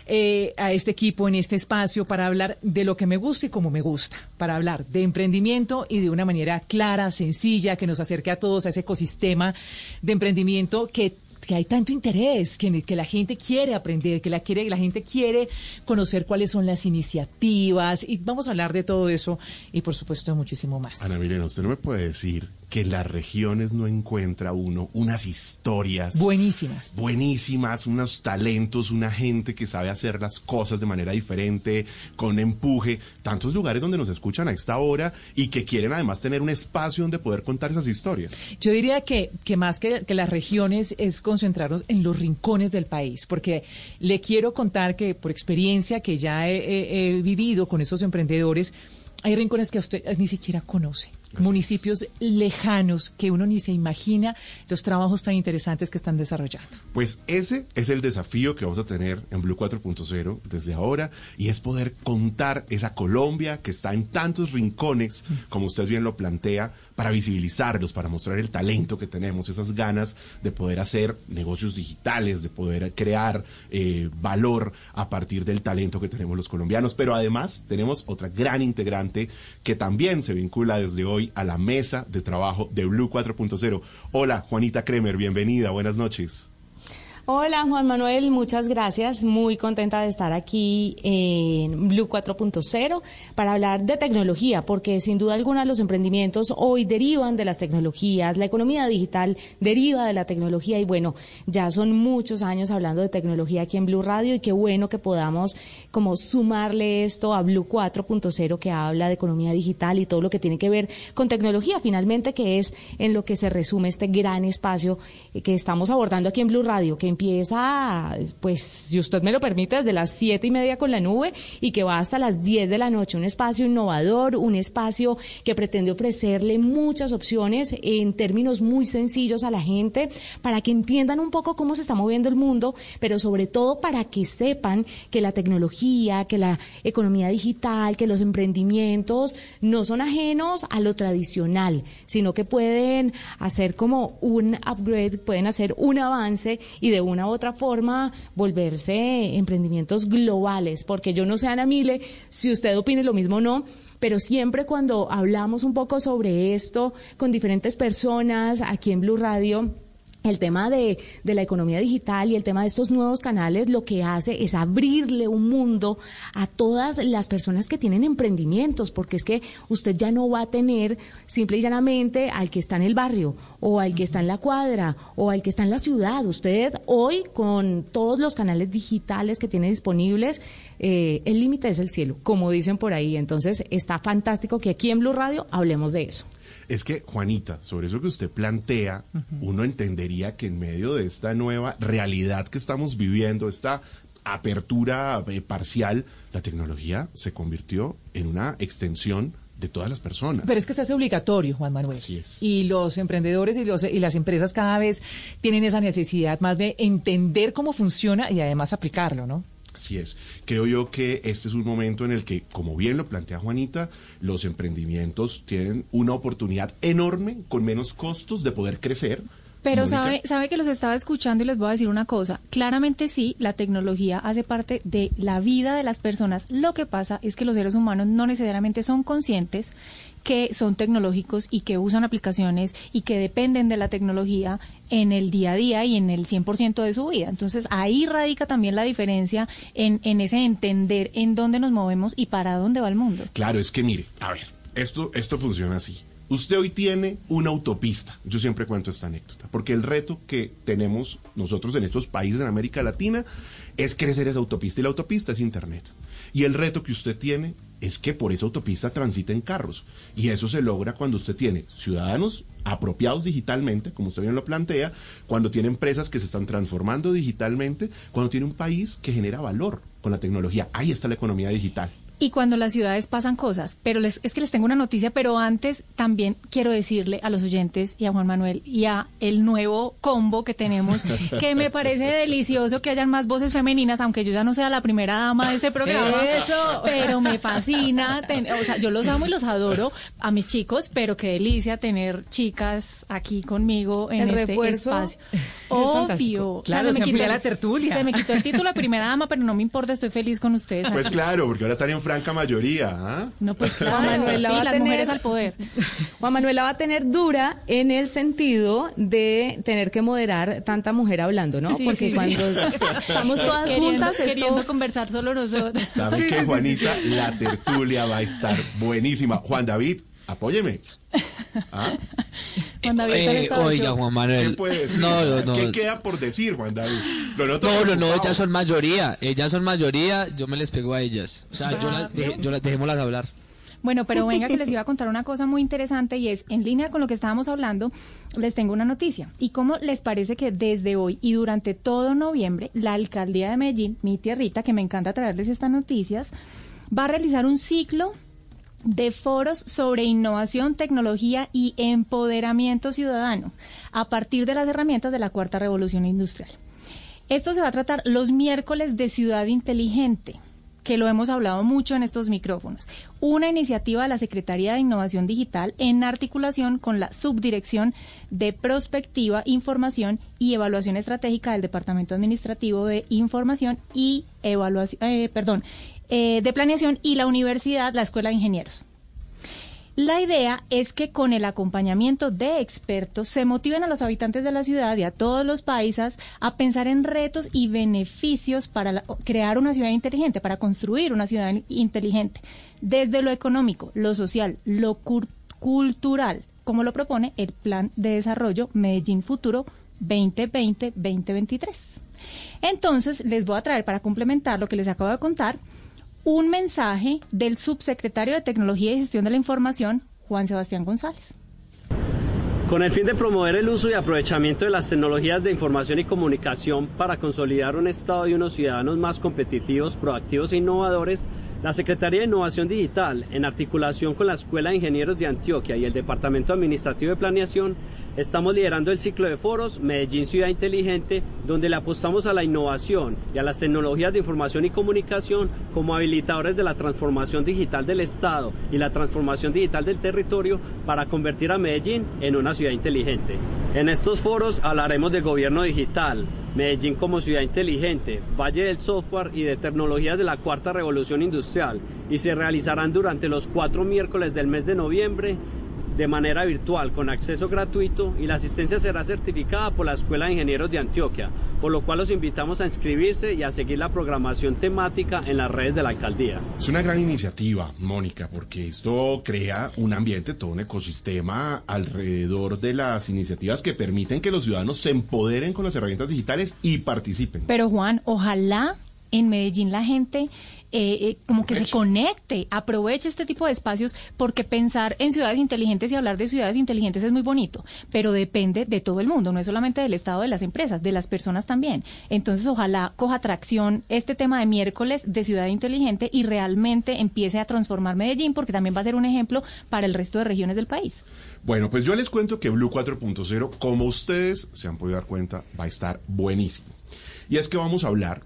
eh, a este equipo en este espacio para hablar de lo que me gusta y como me gusta, para hablar de emprendimiento y de una manera clara, sencilla, que nos acerque a todos a ese ecosistema de emprendimiento que que hay tanto interés, que, que la gente quiere aprender, que la, quiere, la gente quiere conocer cuáles son las iniciativas y vamos a hablar de todo eso y por supuesto muchísimo más. Ana Milena, usted no me puede decir que en las regiones no encuentra uno unas historias buenísimas. Buenísimas, unos talentos, una gente que sabe hacer las cosas de manera diferente, con empuje, tantos lugares donde nos escuchan a esta hora y que quieren además tener un espacio donde poder contar esas historias. Yo diría que, que más que, que las regiones es concentrarnos en los rincones del país, porque le quiero contar que por experiencia que ya he vivido con esos emprendedores, hay rincones que usted ni siquiera conoce, municipios lejanos que uno ni se imagina los trabajos tan interesantes que están desarrollando. Pues ese es el desafío que vamos a tener en Blue 4.0 desde ahora y es poder contar esa Colombia que está en tantos rincones, mm. como usted bien lo plantea, para visibilizarlos, para mostrar el talento que tenemos, esas ganas de poder hacer negocios digitales, de poder crear eh, valor a partir del talento que tenemos los colombianos. Pero además tenemos otra gran integrante que también se vincula desde hoy a la mesa de trabajo de Blue 4.0. Hola, Juanita Kremer, bienvenida, buenas noches. Hola Juan Manuel, muchas gracias. Muy contenta de estar aquí en Blue 4.0 para hablar de tecnología, porque sin duda alguna los emprendimientos hoy derivan de las tecnologías, la economía digital deriva de la tecnología y bueno, ya son muchos años hablando de tecnología aquí en Blue Radio y qué bueno que podamos como sumarle esto a Blue 4.0 que habla de economía digital y todo lo que tiene que ver con tecnología finalmente, que es en lo que se resume este gran espacio que estamos abordando aquí en Blue Radio, empieza, pues, si usted me lo permite, desde las siete y media con la nube y que va hasta las 10 de la noche. Un espacio innovador, un espacio que pretende ofrecerle muchas opciones en términos muy sencillos a la gente para que entiendan un poco cómo se está moviendo el mundo, pero sobre todo para que sepan que la tecnología, que la economía digital, que los emprendimientos no son ajenos a lo tradicional, sino que pueden hacer como un upgrade, pueden hacer un avance y de una u otra forma volverse emprendimientos globales, porque yo no sé, Ana Mile, si usted opine lo mismo o no, pero siempre cuando hablamos un poco sobre esto con diferentes personas aquí en Blue Radio, el tema de, de, la economía digital y el tema de estos nuevos canales lo que hace es abrirle un mundo a todas las personas que tienen emprendimientos, porque es que usted ya no va a tener simple y llanamente al que está en el barrio o al que está en la cuadra o al que está en la ciudad. Usted hoy con todos los canales digitales que tiene disponibles, eh, el límite es el cielo, como dicen por ahí. Entonces está fantástico que aquí en Blue Radio hablemos de eso. Es que, Juanita, sobre eso que usted plantea, uno entendería que en medio de esta nueva realidad que estamos viviendo, esta apertura eh, parcial, la tecnología se convirtió en una extensión de todas las personas. Pero es que se hace obligatorio, Juan Manuel. Así es. Y los emprendedores y, los, y las empresas cada vez tienen esa necesidad más de entender cómo funciona y además aplicarlo, ¿no? Así es. Creo yo que este es un momento en el que, como bien lo plantea Juanita, los emprendimientos tienen una oportunidad enorme, con menos costos, de poder crecer. Pero sabe, sabe que los estaba escuchando y les voy a decir una cosa. Claramente sí, la tecnología hace parte de la vida de las personas. Lo que pasa es que los seres humanos no necesariamente son conscientes que son tecnológicos y que usan aplicaciones y que dependen de la tecnología en el día a día y en el 100% de su vida. Entonces ahí radica también la diferencia en, en ese entender en dónde nos movemos y para dónde va el mundo. Claro, es que mire, a ver, esto, esto funciona así. Usted hoy tiene una autopista. Yo siempre cuento esta anécdota, porque el reto que tenemos nosotros en estos países en América Latina es crecer esa autopista y la autopista es Internet. Y el reto que usted tiene es que por esa autopista transiten carros. Y eso se logra cuando usted tiene ciudadanos apropiados digitalmente, como usted bien lo plantea, cuando tiene empresas que se están transformando digitalmente, cuando tiene un país que genera valor con la tecnología. Ahí está la economía digital y cuando las ciudades pasan cosas. Pero les, es que les tengo una noticia, pero antes también quiero decirle a los oyentes y a Juan Manuel y a el nuevo combo que tenemos, (laughs) que me parece delicioso que hayan más voces femeninas, aunque yo ya no sea la primera dama de este programa. Eso. Pero me fascina, o sea, yo los amo y los adoro a mis chicos, pero qué delicia tener chicas aquí conmigo en el este espacio. (laughs) es Obvio. Claro, o sea, se me amplía la tertulia. Se me quitó el título de primera dama, pero no me importa, estoy feliz con ustedes. Pues aquí. claro, porque ahora están en franca mayoría. ¿ah? No, pues claro. Juan Manuel la Sí, va a las tener- mujeres al poder. (laughs) Juan Manuel la va a tener dura en el sentido de tener que moderar tanta mujer hablando, ¿no? Sí, Porque sí, sí. cuando (laughs) estamos todas Queriendo- juntas, esto... queriendo conversar solo nosotros. ¿Sabe qué, Juanita? La tertulia va a estar buenísima. Juan David, apóyeme. (laughs) ¿Ah? Juan David Eh, de oiga. Juan ¿Qué Manuel. puede decir? No, no, no. ¿Qué queda por decir, Juan David? No, no, no, ellas son mayoría, ellas son mayoría, yo me les pego a ellas. O sea, yo las, deje- yo las dejémoslas hablar. Bueno, pero venga que (laughs) les iba a contar una cosa muy interesante y es, en línea con lo que estábamos hablando, les tengo una noticia. ¿Y cómo les parece que desde hoy y durante todo noviembre, la alcaldía de Medellín, mi tierrita, que me encanta traerles estas noticias, va a realizar un ciclo de foros sobre innovación, tecnología y empoderamiento ciudadano a partir de las herramientas de la cuarta revolución industrial. Esto se va a tratar los miércoles de Ciudad Inteligente, que lo hemos hablado mucho en estos micrófonos. Una iniciativa de la Secretaría de Innovación Digital en articulación con la Subdirección de Prospectiva, Información y Evaluación Estratégica del Departamento Administrativo de Información y Evaluación, eh, perdón, eh, de Planeación y la Universidad, la Escuela de Ingenieros. La idea es que con el acompañamiento de expertos se motiven a los habitantes de la ciudad y a todos los países a pensar en retos y beneficios para crear una ciudad inteligente, para construir una ciudad inteligente, desde lo económico, lo social, lo cultural, como lo propone el Plan de Desarrollo Medellín Futuro 2020-2023. Entonces, les voy a traer para complementar lo que les acabo de contar un mensaje del subsecretario de Tecnología y Gestión de la Información, Juan Sebastián González. Con el fin de promover el uso y aprovechamiento de las tecnologías de información y comunicación para consolidar un Estado y unos ciudadanos más competitivos, proactivos e innovadores, la Secretaría de Innovación Digital, en articulación con la Escuela de Ingenieros de Antioquia y el Departamento Administrativo de Planeación, estamos liderando el ciclo de foros Medellín Ciudad Inteligente, donde le apostamos a la innovación y a las tecnologías de información y comunicación como habilitadores de la transformación digital del Estado y la transformación digital del territorio para convertir a Medellín en una ciudad inteligente. En estos foros hablaremos de gobierno digital, Medellín como ciudad inteligente, Valle del Software y de tecnologías de la cuarta revolución industrial y se realizarán durante los cuatro miércoles del mes de noviembre de manera virtual con acceso gratuito y la asistencia será certificada por la Escuela de Ingenieros de Antioquia, por lo cual los invitamos a inscribirse y a seguir la programación temática en las redes de la alcaldía. Es una gran iniciativa, Mónica, porque esto crea un ambiente, todo un ecosistema alrededor de las iniciativas que permiten que los ciudadanos se empoderen con las herramientas digitales y participen. Pero Juan, ojalá en Medellín la gente eh, eh, como que se conecte, aproveche este tipo de espacios, porque pensar en ciudades inteligentes y hablar de ciudades inteligentes es muy bonito, pero depende de todo el mundo, no es solamente del Estado de las empresas, de las personas también. Entonces, ojalá coja tracción este tema de miércoles de ciudad inteligente y realmente empiece a transformar Medellín, porque también va a ser un ejemplo para el resto de regiones del país. Bueno, pues yo les cuento que Blue 4.0, como ustedes se han podido dar cuenta, va a estar buenísimo. Y es que vamos a hablar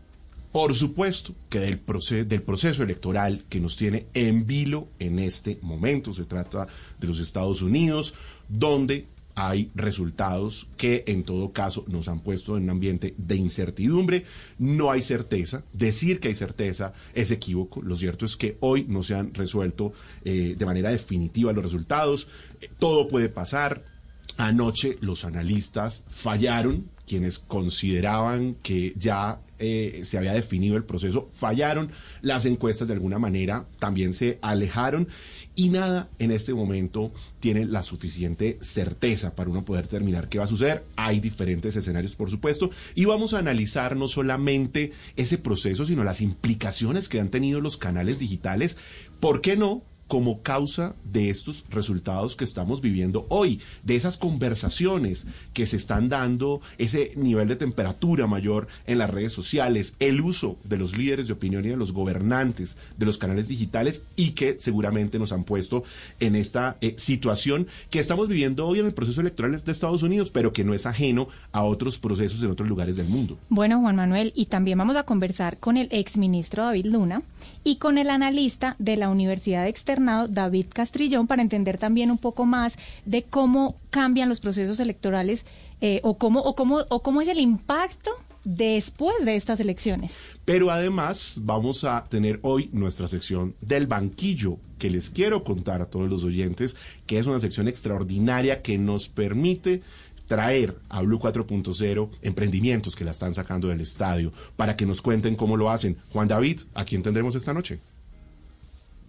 por supuesto que del proceso, del proceso electoral que nos tiene en vilo en este momento, se trata de los Estados Unidos, donde hay resultados que en todo caso nos han puesto en un ambiente de incertidumbre, no hay certeza, decir que hay certeza es equívoco, lo cierto es que hoy no se han resuelto eh, de manera definitiva los resultados, todo puede pasar, anoche los analistas fallaron, quienes consideraban que ya eh, se había definido el proceso, fallaron, las encuestas de alguna manera también se alejaron y nada en este momento tiene la suficiente certeza para uno poder terminar qué va a suceder. Hay diferentes escenarios, por supuesto, y vamos a analizar no solamente ese proceso, sino las implicaciones que han tenido los canales digitales. ¿Por qué no? Como causa de estos resultados que estamos viviendo hoy, de esas conversaciones que se están dando, ese nivel de temperatura mayor en las redes sociales, el uso de los líderes de opinión y de los gobernantes de los canales digitales y que seguramente nos han puesto en esta eh, situación que estamos viviendo hoy en el proceso electoral de Estados Unidos, pero que no es ajeno a otros procesos en otros lugares del mundo. Bueno, Juan Manuel, y también vamos a conversar con el exministro David Luna y con el analista de la Universidad David Castrillón, para entender también un poco más de cómo cambian los procesos electorales eh, o, cómo, o, cómo, o cómo es el impacto después de estas elecciones. Pero además vamos a tener hoy nuestra sección del banquillo, que les quiero contar a todos los oyentes, que es una sección extraordinaria que nos permite traer a Blue 4.0 emprendimientos que la están sacando del estadio para que nos cuenten cómo lo hacen. Juan David, ¿a quién tendremos esta noche?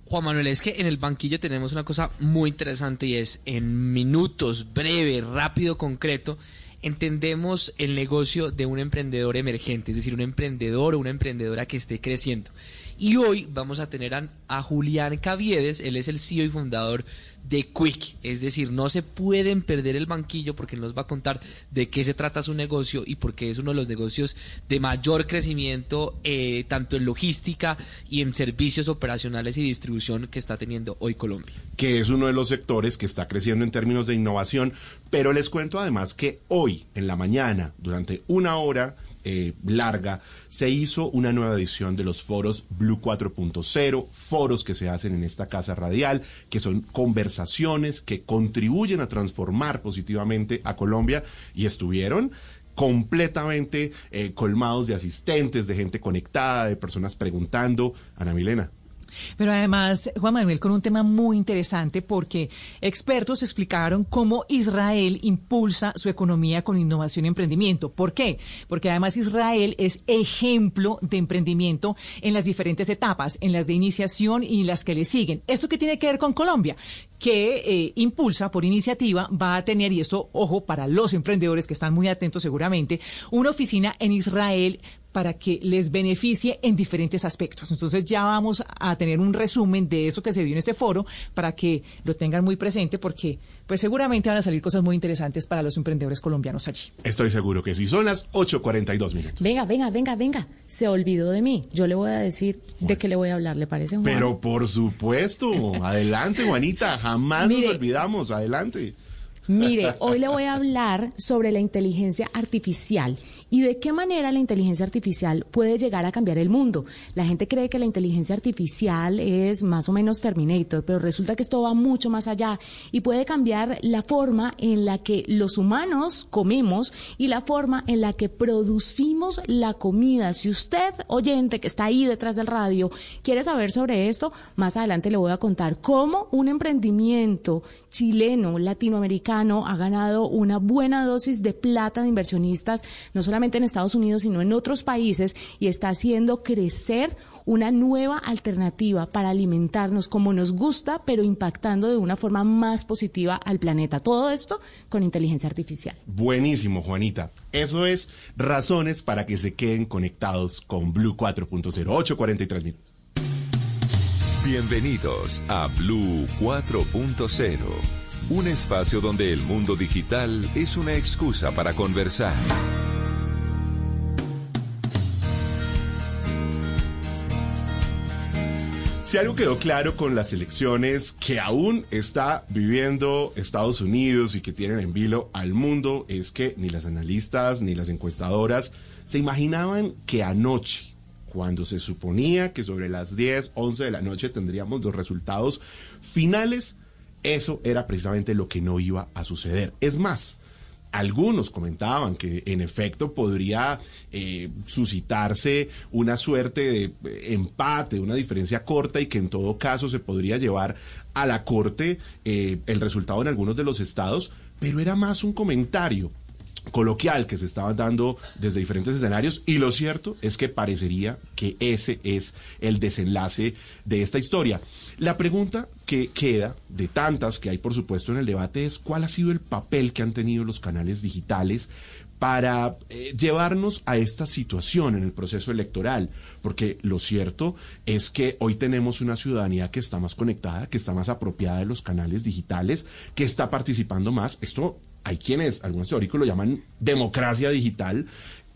Juan Manuel, es que en el banquillo tenemos una cosa muy interesante y es en minutos, breve, rápido, concreto, entendemos el negocio de un emprendedor emergente, es decir, un emprendedor o una emprendedora que esté creciendo. Y hoy vamos a tener a, Julián Caviedes, él es el CEO y fundador de Quick, es decir, no se pueden perder el banquillo porque nos va a contar de qué se trata su negocio y porque es uno de los negocios de mayor crecimiento eh, tanto en logística y en servicios operacionales y distribución que está teniendo hoy Colombia. Que es uno de los sectores que está creciendo en términos de innovación, pero les cuento además que hoy en la mañana, durante una hora, eh, larga, se hizo una nueva edición de los foros Blue 4.0, foros que se hacen en esta casa radial, que son conversaciones que contribuyen a transformar positivamente a Colombia y estuvieron completamente eh, colmados de asistentes, de gente conectada, de personas preguntando. Ana Milena. Pero además, Juan Manuel, con un tema muy interesante porque expertos explicaron cómo Israel impulsa su economía con innovación y emprendimiento. ¿Por qué? Porque además Israel es ejemplo de emprendimiento en las diferentes etapas, en las de iniciación y las que le siguen. ¿Eso qué tiene que ver con Colombia? que eh, impulsa por iniciativa va a tener, y esto, ojo, para los emprendedores que están muy atentos seguramente, una oficina en Israel para que les beneficie en diferentes aspectos. Entonces ya vamos a tener un resumen de eso que se vio en este foro para que lo tengan muy presente porque pues seguramente van a salir cosas muy interesantes para los emprendedores colombianos allí. Estoy seguro que sí. Son las 8.42 minutos. Venga, venga, venga, venga. Se olvidó de mí. Yo le voy a decir de qué le voy a hablar, ¿le parece, Juan? Pero por supuesto. (laughs) Adelante, Juanita. Jamás nos olvidamos. Adelante. Mire, hoy le voy a hablar sobre la inteligencia artificial y de qué manera la inteligencia artificial puede llegar a cambiar el mundo. La gente cree que la inteligencia artificial es más o menos Terminator, pero resulta que esto va mucho más allá y puede cambiar la forma en la que los humanos comemos y la forma en la que producimos la comida. Si usted, oyente que está ahí detrás del radio, quiere saber sobre esto, más adelante le voy a contar cómo un emprendimiento chileno, latinoamericano, ha ganado una buena dosis de plata de inversionistas, no solamente en Estados Unidos, sino en otros países, y está haciendo crecer una nueva alternativa para alimentarnos como nos gusta, pero impactando de una forma más positiva al planeta. Todo esto con inteligencia artificial. Buenísimo, Juanita. Eso es razones para que se queden conectados con Blue 4.0. 8.43 minutos. Bienvenidos a Blue 4.0, un espacio donde el mundo digital es una excusa para conversar. Si algo quedó claro con las elecciones que aún está viviendo Estados Unidos y que tienen en vilo al mundo es que ni las analistas ni las encuestadoras se imaginaban que anoche, cuando se suponía que sobre las 10, 11 de la noche tendríamos los resultados finales, eso era precisamente lo que no iba a suceder. Es más, algunos comentaban que en efecto podría eh, suscitarse una suerte de eh, empate, una diferencia corta y que en todo caso se podría llevar a la corte eh, el resultado en algunos de los estados, pero era más un comentario coloquial que se estaba dando desde diferentes escenarios y lo cierto es que parecería que ese es el desenlace de esta historia. La pregunta que queda de tantas que hay por supuesto en el debate es cuál ha sido el papel que han tenido los canales digitales para eh, llevarnos a esta situación en el proceso electoral, porque lo cierto es que hoy tenemos una ciudadanía que está más conectada, que está más apropiada de los canales digitales, que está participando más. Esto hay quienes, algunos teóricos lo llaman democracia digital.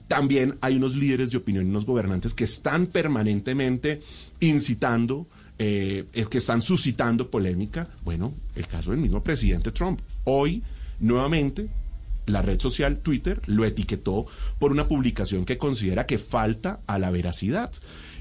También hay unos líderes de opinión y unos gobernantes que están permanentemente incitando, eh, que están suscitando polémica. Bueno, el caso del mismo presidente Trump. Hoy, nuevamente, la red social Twitter lo etiquetó por una publicación que considera que falta a la veracidad.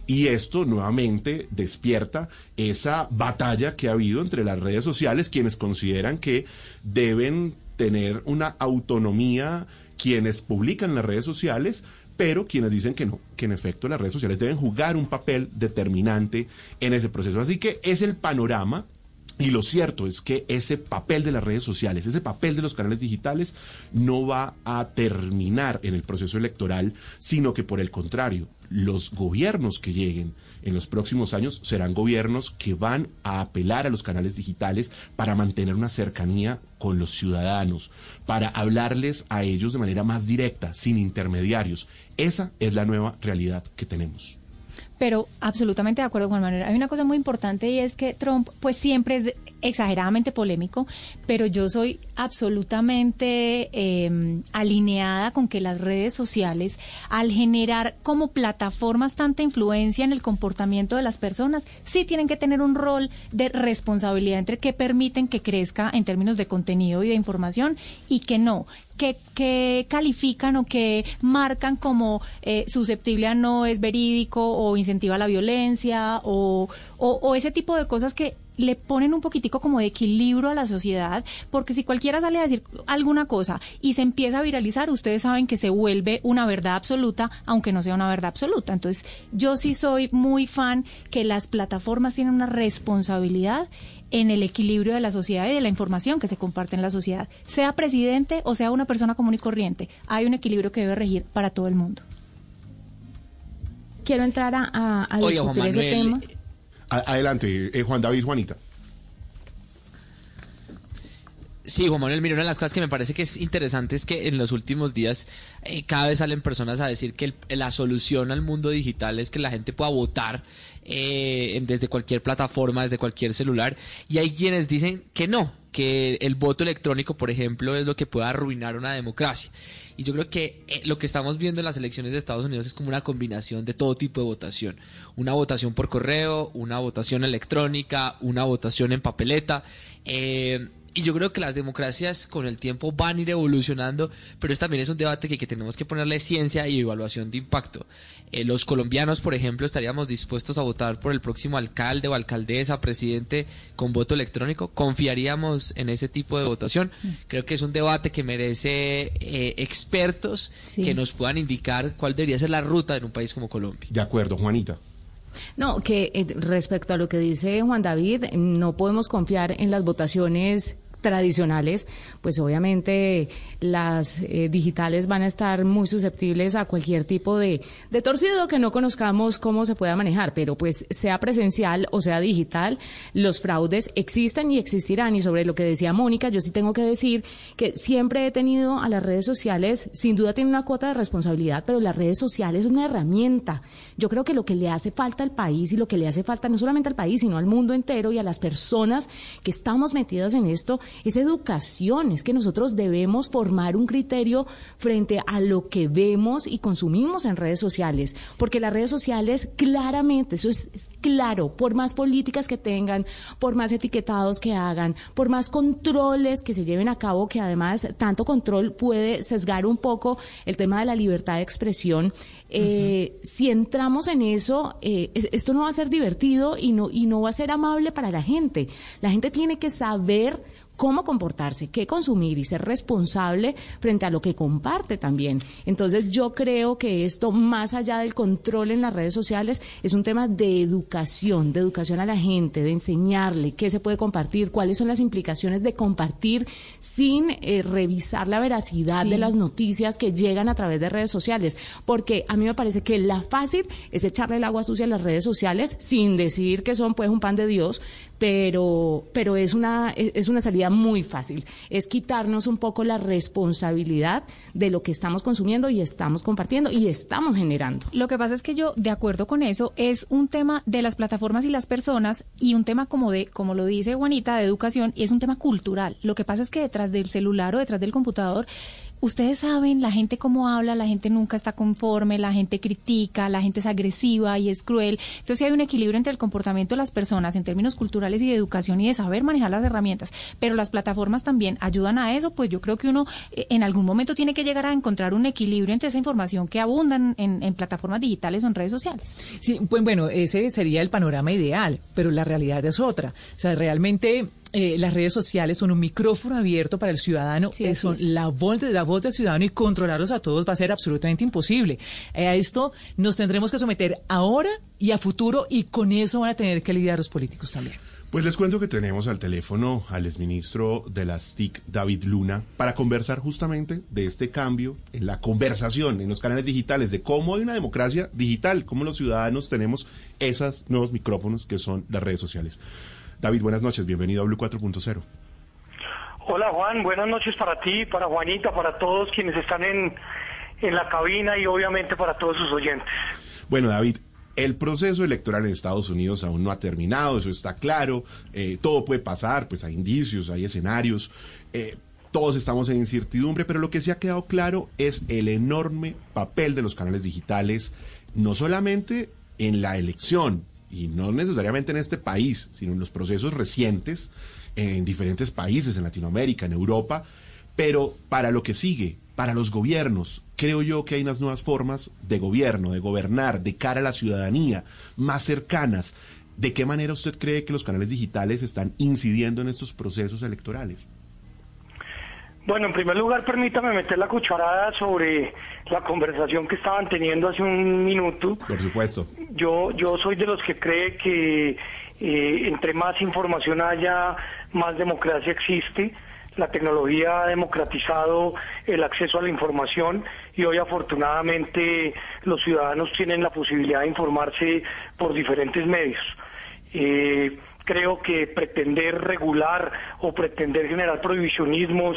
Y esto nuevamente despierta esa batalla que ha habido entre las redes sociales, quienes consideran que deben tener una autonomía quienes publican las redes sociales, pero quienes dicen que no, que en efecto las redes sociales deben jugar un papel determinante en ese proceso. Así que es el panorama y lo cierto es que ese papel de las redes sociales, ese papel de los canales digitales, no va a terminar en el proceso electoral, sino que por el contrario, los gobiernos que lleguen en los próximos años serán gobiernos que van a apelar a los canales digitales para mantener una cercanía con los ciudadanos, para hablarles a ellos de manera más directa, sin intermediarios. Esa es la nueva realidad que tenemos. Pero absolutamente de acuerdo, Juan Manuel. Hay una cosa muy importante y es que Trump pues siempre es exageradamente polémico, pero yo soy absolutamente em, alineada con que las redes sociales, al generar como plataformas tanta influencia en el comportamiento de las personas, sí tienen que tener un rol de responsabilidad entre que permiten que crezca en términos de contenido y de información y que no. Que, califican o que marcan como eh, susceptible a no es verídico o incentiva la violencia o, o ese tipo de cosas que le ponen un poquitico como de equilibrio a la sociedad, porque si cualquiera sale a decir alguna cosa y se empieza a viralizar, ustedes saben que se vuelve una verdad absoluta, aunque no sea una verdad absoluta. Entonces, yo sí soy muy fan que las plataformas tienen una responsabilidad en el equilibrio de la sociedad y de la información que se comparte en la sociedad, sea presidente o sea una persona común y corriente. Hay un equilibrio que debe regir para todo el mundo. Quiero entrar a, a, discutir ese tema. Adelante, eh, Juan David, Juanita. Sí, Juan Manuel, mira, una de las cosas que me parece que es interesante es que en los últimos días eh, cada vez salen personas a decir que la solución al mundo digital es que la gente pueda votar eh, desde cualquier plataforma, desde cualquier celular, y hay quienes dicen que no, que el voto electrónico, por ejemplo, es lo que puede arruinar una democracia. Y yo creo que eh, lo que estamos viendo en las elecciones de Estados Unidos es como una combinación de todo tipo de votación. Una votación por correo, una votación electrónica, una votación en papeleta. Eh, y yo creo que las democracias con el tiempo van a ir evolucionando, pero este también es un debate que, que tenemos que ponerle ciencia y evaluación de impacto. Eh, los colombianos, por ejemplo, estaríamos dispuestos a votar por el próximo alcalde o alcaldesa, presidente con voto electrónico. ¿Confiaríamos en ese tipo de votación? Creo que es un debate que merece eh, expertos que nos puedan indicar cuál debería ser la ruta en un país como Colombia. De acuerdo, Juanita. No, que eh, respecto a lo que dice Juan David, no podemos confiar en las votaciones tradicionales, pues obviamente las eh, digitales van a estar muy susceptibles a cualquier tipo de, de torcido que no conozcamos cómo se pueda manejar, pero pues sea presencial o sea digital, los fraudes existen y existirán. Y sobre lo que decía Mónica, yo sí tengo que decir que siempre he tenido a las redes sociales, sin duda tiene una cuota de responsabilidad, pero las redes sociales es una herramienta. Yo creo que lo que le hace falta al país y lo que le hace falta no solamente al país, sino al mundo entero y a las personas que estamos metidas en esto es educación, es que nosotros debemos formar un criterio frente a lo que vemos y consumimos en redes sociales, porque las redes sociales claramente, eso es, claro, por más políticas que tengan, por más etiquetados que hagan, por más controles que se lleven a cabo, que además tanto control puede sesgar un poco el tema de la libertad de expresión, eh, si entramos en eso, eh, esto no va a ser divertido y no, y no va a ser amable para la gente. La gente tiene que saber cómo comportarse, qué consumir y ser responsable frente a lo que comparte también. Entonces yo creo que esto, más allá del control en las redes sociales, es un tema de educación, de educación a la gente, de enseñarle qué se puede compartir, cuáles son las implicaciones de compartir sin eh, revisar la veracidad de las noticias que llegan a través de redes sociales. Porque a mí me parece que la fácil es echarle el agua sucia a las redes sociales sin decir que son pues un pan de Dios, pero, pero es una, es una salida muy fácil. Es quitarnos un poco la responsabilidad de lo que estamos consumiendo y estamos compartiendo y estamos generando. Lo que pasa es que yo, de acuerdo con eso, es un tema de las plataformas y las personas y un tema como de, como lo dice Juanita, de educación, y es un tema cultural. Lo que pasa es que detrás del celular o detrás del computador ustedes saben la gente cómo habla, la gente nunca está conforme, la gente critica, la gente es agresiva y es cruel. Entonces hay un equilibrio entre el comportamiento de las personas en términos culturales y de educación y de saber manejar las herramientas. Pero las plataformas también ayudan a eso, pues yo creo que uno eh, en algún momento tiene que llegar a encontrar un equilibrio entre esa información que abundan en, en plataformas digitales o en redes sociales. Sí, pues bueno, ese sería el panorama ideal, pero la realidad es otra. O sea, realmente eh, las redes sociales son un micrófono abierto para el ciudadano, eh, son la voz, de, la voz del ciudadano y controlarlos a todos va a ser absolutamente imposible. Eh, a esto nos tendremos que someter ahora y a futuro y con eso van a tener que lidiar los políticos también. Pues les cuento que tenemos al teléfono al exministro de las TIC, David Luna, para conversar justamente de este cambio en la conversación en los canales digitales, de cómo hay una democracia digital, cómo los ciudadanos tenemos esos nuevos micrófonos que son las redes sociales. David, buenas noches, bienvenido a Blue 4.0. Hola Juan, buenas noches para ti, para Juanita, para todos quienes están en, en la cabina y obviamente para todos sus oyentes. Bueno, David, el proceso electoral en Estados Unidos aún no ha terminado, eso está claro, eh, todo puede pasar, pues hay indicios, hay escenarios, eh, todos estamos en incertidumbre, pero lo que sí ha quedado claro es el enorme papel de los canales digitales, no solamente en la elección, y no necesariamente en este país, sino en los procesos recientes, en diferentes países, en Latinoamérica, en Europa, pero para lo que sigue, para los gobiernos, creo yo que hay unas nuevas formas de gobierno, de gobernar, de cara a la ciudadanía, más cercanas. ¿De qué manera usted cree que los canales digitales están incidiendo en estos procesos electorales? Bueno, en primer lugar, permítame meter la cucharada sobre la conversación que estaban teniendo hace un minuto. Por supuesto. Yo, yo soy de los que cree que eh, entre más información haya, más democracia existe. La tecnología ha democratizado el acceso a la información y hoy afortunadamente los ciudadanos tienen la posibilidad de informarse por diferentes medios. Eh, creo que pretender regular o pretender generar prohibicionismos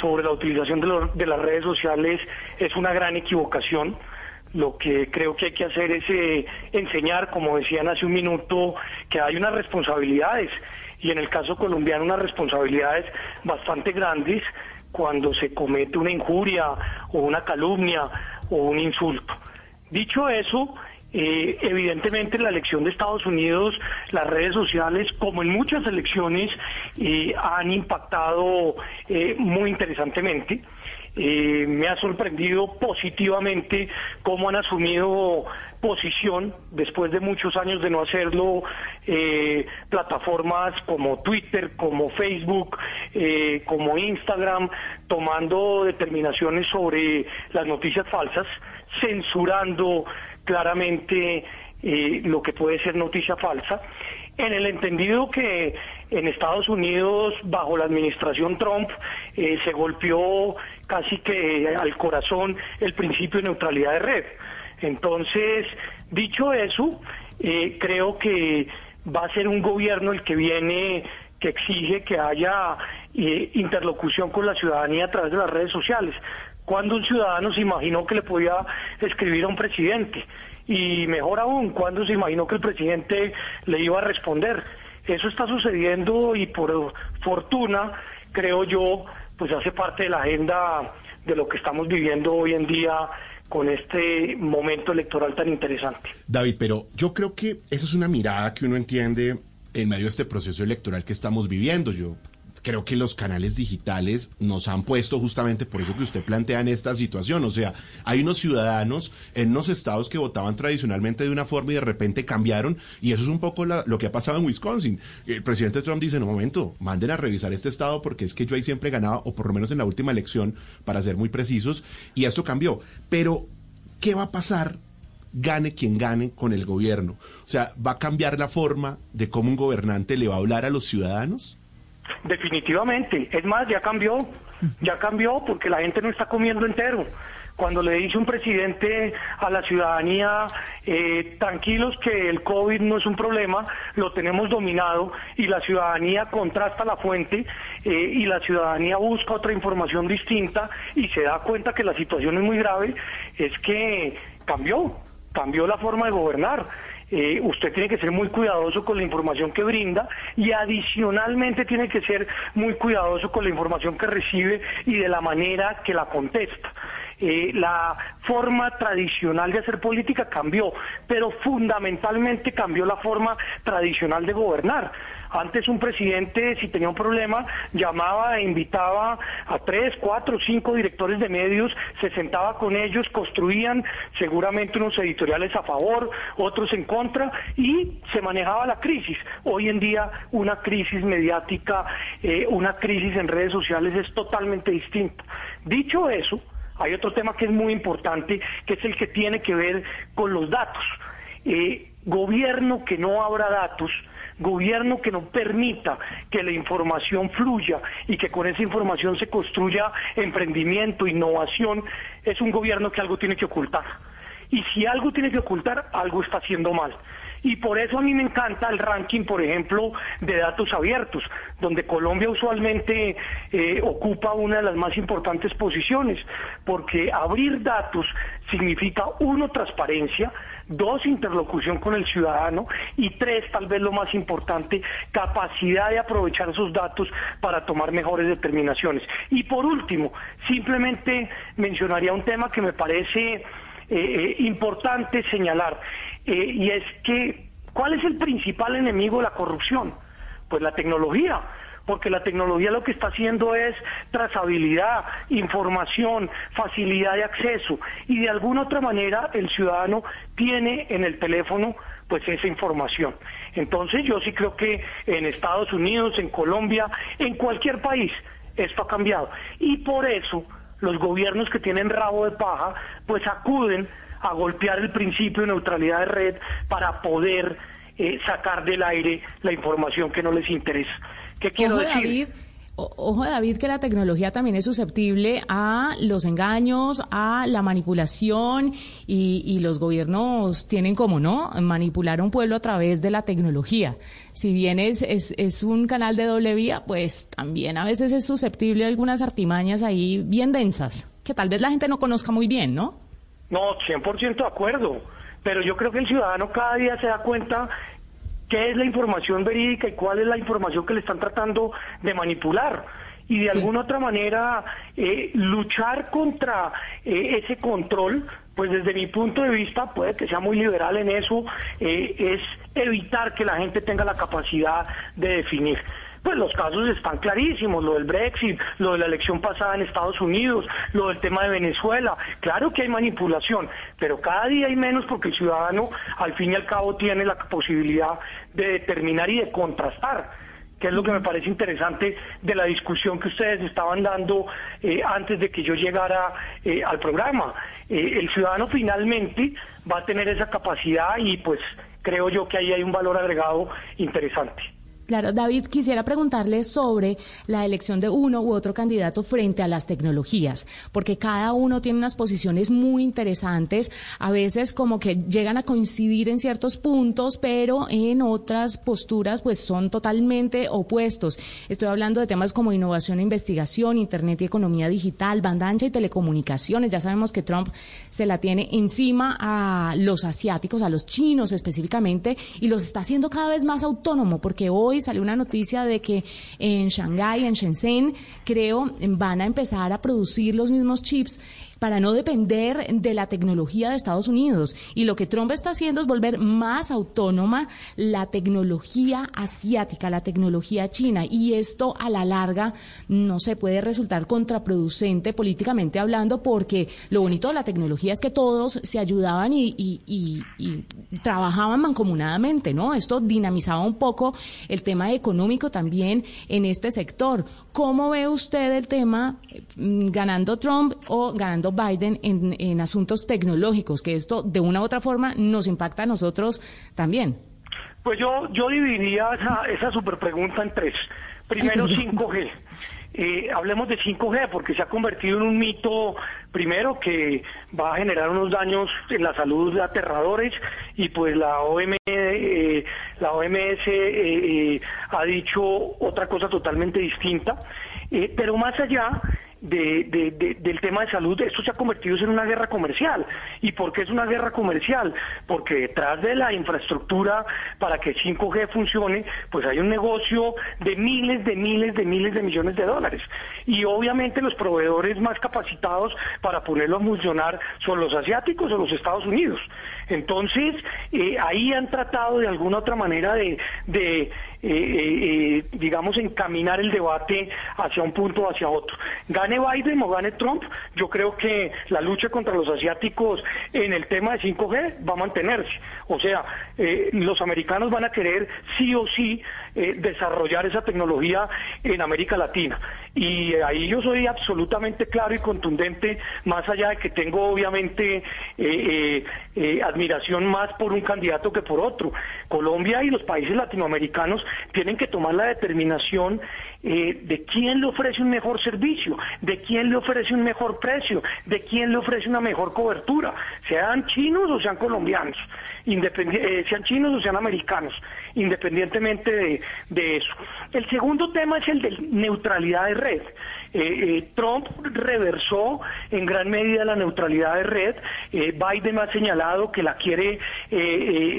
sobre la utilización de, las redes sociales es una gran equivocación. Lo que creo que hay que hacer es eh, enseñar, como decían hace un minuto, que hay unas responsabilidades y en el caso colombiano unas responsabilidades bastante grandes cuando se comete una injuria o una calumnia o un insulto. Dicho eso, Eh, evidentemente en la elección de Estados Unidos las redes sociales, como en muchas elecciones, eh, han impactado eh, muy interesantemente. me ha sorprendido positivamente cómo han asumido posición después de muchos años de no hacerlo plataformas como Twitter, como Facebook, como Instagram, tomando determinaciones sobre las noticias falsas, censurando claramente eh, lo que puede ser noticia falsa, en el entendido que en Estados Unidos, bajo la administración Trump, eh, se golpeó casi que al corazón el principio de neutralidad de red. Entonces, dicho eso, eh, creo que va a ser un gobierno el que viene que exige que haya interlocución con la ciudadanía a través de las redes sociales cuando un ciudadano se imaginó que le podía escribir a un presidente y mejor aún, cuando se imaginó que el presidente le iba a responder. Eso está sucediendo y por fortuna, creo yo, pues hace parte de la agenda de lo que estamos viviendo hoy en día con este momento electoral tan interesante. David, pero yo creo que esa es una mirada que uno entiende en medio de este proceso electoral que estamos viviendo. Yo creo que los canales digitales nos han puesto justamente por eso que usted plantea en esta situación. O sea, hay unos ciudadanos en unos estados que votaban tradicionalmente de una forma y de repente cambiaron. Y eso es un poco lo que ha pasado en Wisconsin. El presidente Trump dice, un momento, manden a revisar este estado porque es que yo ahí siempre ganaba, o por lo menos en la última elección, para ser muy precisos. Y esto cambió. Pero, ¿qué va a pasar gane quien gane con el gobierno. O sea, ¿va a cambiar la forma de cómo un gobernante le va a hablar a los ciudadanos? Definitivamente. Es más, ya cambió. Ya cambió porque la gente no está comiendo entero. Cuando le dice un presidente a la ciudadanía, eh, tranquilos que el COVID no es un problema, lo tenemos dominado y la ciudadanía contrasta la fuente eh, y la ciudadanía busca otra información distinta y se da cuenta que la situación es muy grave, es que cambió, cambió la forma de gobernar. Eh, usted tiene que ser muy cuidadoso con la información que brinda y adicionalmente tiene que ser muy cuidadoso con la información que recibe y de la manera que la contesta. Eh, la forma tradicional de hacer política cambió, pero fundamentalmente cambió la forma tradicional de gobernar. Antes un presidente, si tenía un problema, llamaba e invitaba a tres, cuatro, cinco directores de medios, se sentaba con ellos, construían seguramente unos editoriales a favor, otros en contra, y se manejaba la crisis. Hoy en día una crisis mediática, eh, una crisis en redes sociales es totalmente distinta. Dicho eso, hay otro tema que es muy importante, que es el que tiene que ver con los datos. Eh, gobierno que no abra datos, gobierno que no permita que la información fluya y que con esa información se construya emprendimiento, innovación, es un gobierno que algo tiene que ocultar. Y si algo tiene que ocultar, algo está haciendo mal. Y por eso a mí me encanta el ranking, por ejemplo, de datos abiertos, donde Colombia usualmente eh, ocupa una de las más importantes posiciones, porque abrir datos significa, uno, transparencia, dos, interlocución con el ciudadano y tres, tal vez lo más importante, capacidad de aprovechar esos datos para tomar mejores determinaciones. Y por último, simplemente mencionaría un tema que me parece eh, eh, importante señalar, eh, y es que, ¿cuál es el principal enemigo de la corrupción? Pues la tecnología porque la tecnología lo que está haciendo es trazabilidad, información, facilidad de acceso y de alguna otra manera el ciudadano tiene en el teléfono pues esa información. Entonces yo sí creo que en Estados Unidos, en Colombia, en cualquier país esto ha cambiado y por eso los gobiernos que tienen rabo de paja pues acuden a golpear el principio de neutralidad de red para poder eh, sacar del aire la información que no les interesa. ¿Qué quiero ojo, decir? David, ojo, David, que la tecnología también es susceptible a los engaños, a la manipulación y, los gobiernos tienen como, ¿no? Manipular a un pueblo a través de la tecnología. Si bien es, es, un canal de doble vía, pues también a veces es susceptible a algunas artimañas ahí bien densas, que tal vez la gente no conozca muy bien, ¿no? No, 100% de acuerdo. Pero yo creo que el ciudadano cada día se da cuenta qué es la información verídica y cuál es la información que le están tratando de manipular y de alguna otra manera eh, luchar contra eh, ese control pues desde mi punto de vista, puede que sea muy liberal en eso, eh, es evitar que la gente tenga la capacidad de definir. Pues los casos están clarísimos, lo del Brexit, lo de la elección pasada en Estados Unidos, lo del tema de Venezuela. Claro que hay manipulación, pero cada día hay menos porque el ciudadano al fin y al cabo tiene la posibilidad de determinar y de contrastar que es lo que me parece interesante de la discusión que ustedes estaban dando eh, antes de que yo llegara eh, al programa. Eh, el ciudadano finalmente va a tener esa capacidad y pues creo yo que ahí hay un valor agregado interesante. Claro, David, quisiera preguntarle sobre la elección de uno u otro candidato frente a las tecnologías, porque cada uno tiene unas posiciones muy interesantes, a veces como que llegan a coincidir en ciertos puntos, pero en otras posturas pues son totalmente opuestos. Estoy hablando de temas como innovación e investigación, Internet y economía digital, banda ancha y telecomunicaciones. Ya sabemos que Trump se la tiene encima a los asiáticos, a los chinos específicamente, y los está haciendo cada vez más autónomo, porque hoy salió una noticia de que en Shanghái, en Shenzhen, creo, van a empezar a producir los mismos chips para no depender de la tecnología de Estados Unidos. Y lo que Trump está haciendo es volver más autónoma la tecnología asiática, la tecnología china. Y esto a la larga no se puede resultar contraproducente políticamente hablando porque lo bonito de la tecnología es que todos se ayudaban y, y trabajaban mancomunadamente, ¿no? Esto dinamizaba un poco el tema económico también en este sector. ¿Cómo ve usted el tema mm, ganando Trump o ganando Biden en, asuntos tecnológicos? Que esto de una u otra forma nos impacta a nosotros también. Pues yo, yo dividiría esa, esa super pregunta en tres. Primero, (laughs) 5G. Eh, hablemos de 5G porque se ha convertido en un mito, primero, que va a generar unos daños en la salud aterradores y pues la, OM, eh, la OMS eh, ha dicho otra cosa totalmente distinta. pero más allá, de, del tema de salud, esto se ha convertido en una guerra comercial. ¿Y por qué es una guerra comercial? Porque detrás de la infraestructura para que 5G funcione, pues hay un negocio de miles, de miles, de miles de millones de dólares. Y obviamente los proveedores más capacitados para ponerlo a funcionar son los asiáticos o los Estados Unidos. Entonces, eh, ahí han tratado de alguna otra manera de, eh, eh, digamos, encaminar el debate hacia un punto o hacia otro. Gane Biden o gane Trump, yo creo que la lucha contra los asiáticos en el tema de 5G va a mantenerse. O sea, los americanos van a querer sí o sí desarrollar esa tecnología en América Latina. Y ahí yo soy absolutamente claro y contundente, más allá de que tengo obviamente admiración más por un candidato que por otro. Colombia y los países latinoamericanos tienen que tomar la determinación eh, de quién le ofrece un mejor servicio, de quién le ofrece un mejor precio, de quién le ofrece una mejor cobertura, sean chinos o sean colombianos, eh, sean chinos o sean americanos, independientemente de, de, eso. El segundo tema es el de neutralidad de red. Eh, eh, Trump reversó en gran medida la neutralidad de red. Eh, Biden ha señalado que la quiere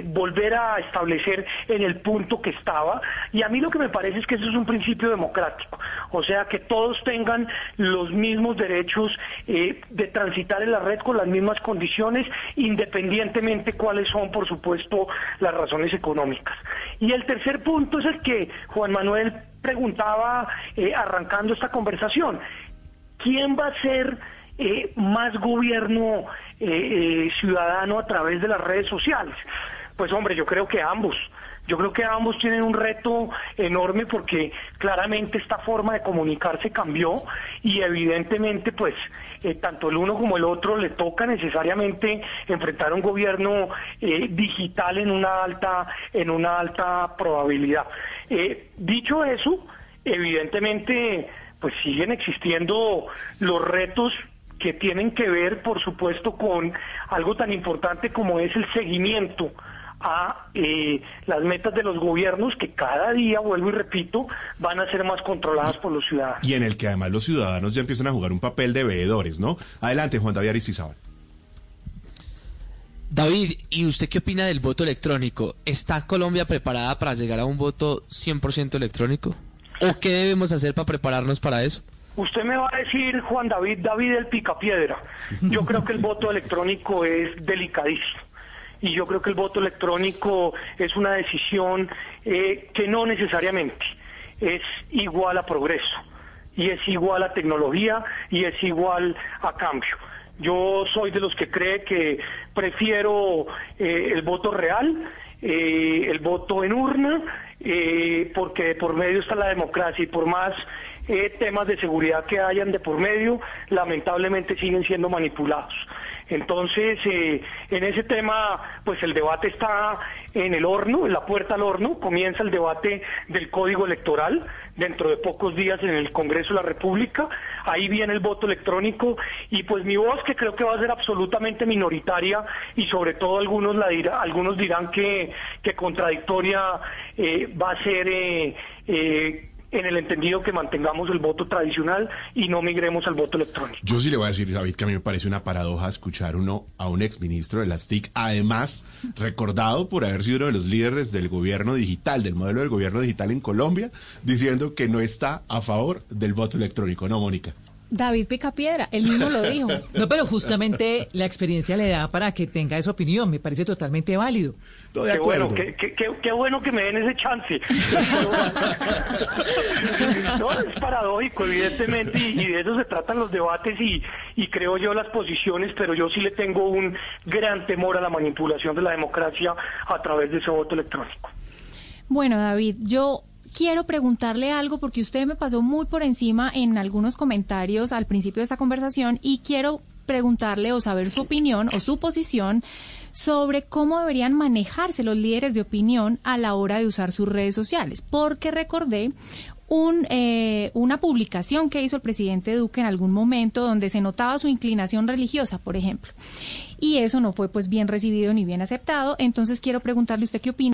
volver a establecer en el punto que estaba. Y a mí lo que me parece es que eso es un principio democrático. O sea, que todos tengan los mismos derechos de transitar en la red con las mismas condiciones, independientemente cuáles son, por supuesto, las razones económicas. Y el tercer punto es el que Juan Manuel preguntaba eh, arrancando esta conversación, ¿quién va a ser eh, más gobierno eh, ciudadano a través de las redes sociales? Pues hombre, yo creo que ambos. Yo creo que ambos tienen un reto enorme porque claramente esta forma de comunicarse cambió y evidentemente pues tanto el uno como el otro le toca necesariamente enfrentar un gobierno digital en una alta en una alta probabilidad. Eh, dicho eso, evidentemente, pues siguen existiendo los retos que tienen que ver, por supuesto, con algo tan importante como es el seguimiento a eh, las metas de los gobiernos que cada día, vuelvo y repito, van a ser más controladas por los ciudadanos. Y en el que además los ciudadanos ya empiezan a jugar un papel de veedores, ¿no? Adelante, Juan David Aristizábal. David, ¿y usted qué opina del voto electrónico? ¿Está Colombia preparada para llegar a un voto 100% electrónico? ¿O qué debemos hacer para prepararnos para eso? Usted me va a decir, Juan David, David el Picapiedra. Yo creo que el voto electrónico es delicadísimo. Y yo creo que el voto electrónico es una decisión eh, que no necesariamente es igual a progreso, y es igual a tecnología, y es igual a cambio. Yo soy de los que cree que prefiero eh, el voto real, eh, el voto en urna, eh, porque por medio está la democracia y por más eh, temas de seguridad que hayan de por medio, lamentablemente siguen siendo manipulados. Entonces, en ese tema, pues el debate está en el horno, en la puerta al horno, comienza el debate del código electoral dentro de pocos días en el Congreso de la República, ahí viene el voto electrónico y pues mi voz que creo que va a ser absolutamente minoritaria y sobre todo algunos algunos dirán que, que contradictoria eh, va a ser eh, eh, en el entendido que mantengamos el voto tradicional y no migremos al voto electrónico. Yo sí le voy a decir, David, que a mí me parece una paradoja escuchar uno a un exministro de las TIC, además recordado por haber sido uno de los líderes del gobierno digital, del modelo del gobierno digital en Colombia, diciendo que no está a favor del voto electrónico, ¿no, Mónica? David Picapiedra, él mismo lo dijo. (laughs) No, pero justamente la experiencia le da para que tenga esa opinión, me parece totalmente válido. Todo de qué acuerdo. Bueno, qué, qué- qué- qué bueno que me den ese chance. (laughs) no, es paradójico, evidentemente, y, y de eso se tratan los debates y, y creo yo las posiciones, pero yo sí le tengo un gran temor a la manipulación de la democracia a través de ese voto electrónico. Bueno, David, yo quiero preguntarle algo porque usted me pasó muy por encima en algunos comentarios al principio de esta conversación y quiero preguntarle o saber su opinión o su posición sobre cómo deberían manejarse los líderes de opinión a la hora de usar sus redes sociales, porque recordé un, eh, una publicación que hizo el presidente Duque en algún momento donde se notaba su inclinación religiosa, por ejemplo. Y eso no fue pues bien recibido ni bien aceptado. Entonces quiero preguntarle usted qué opina.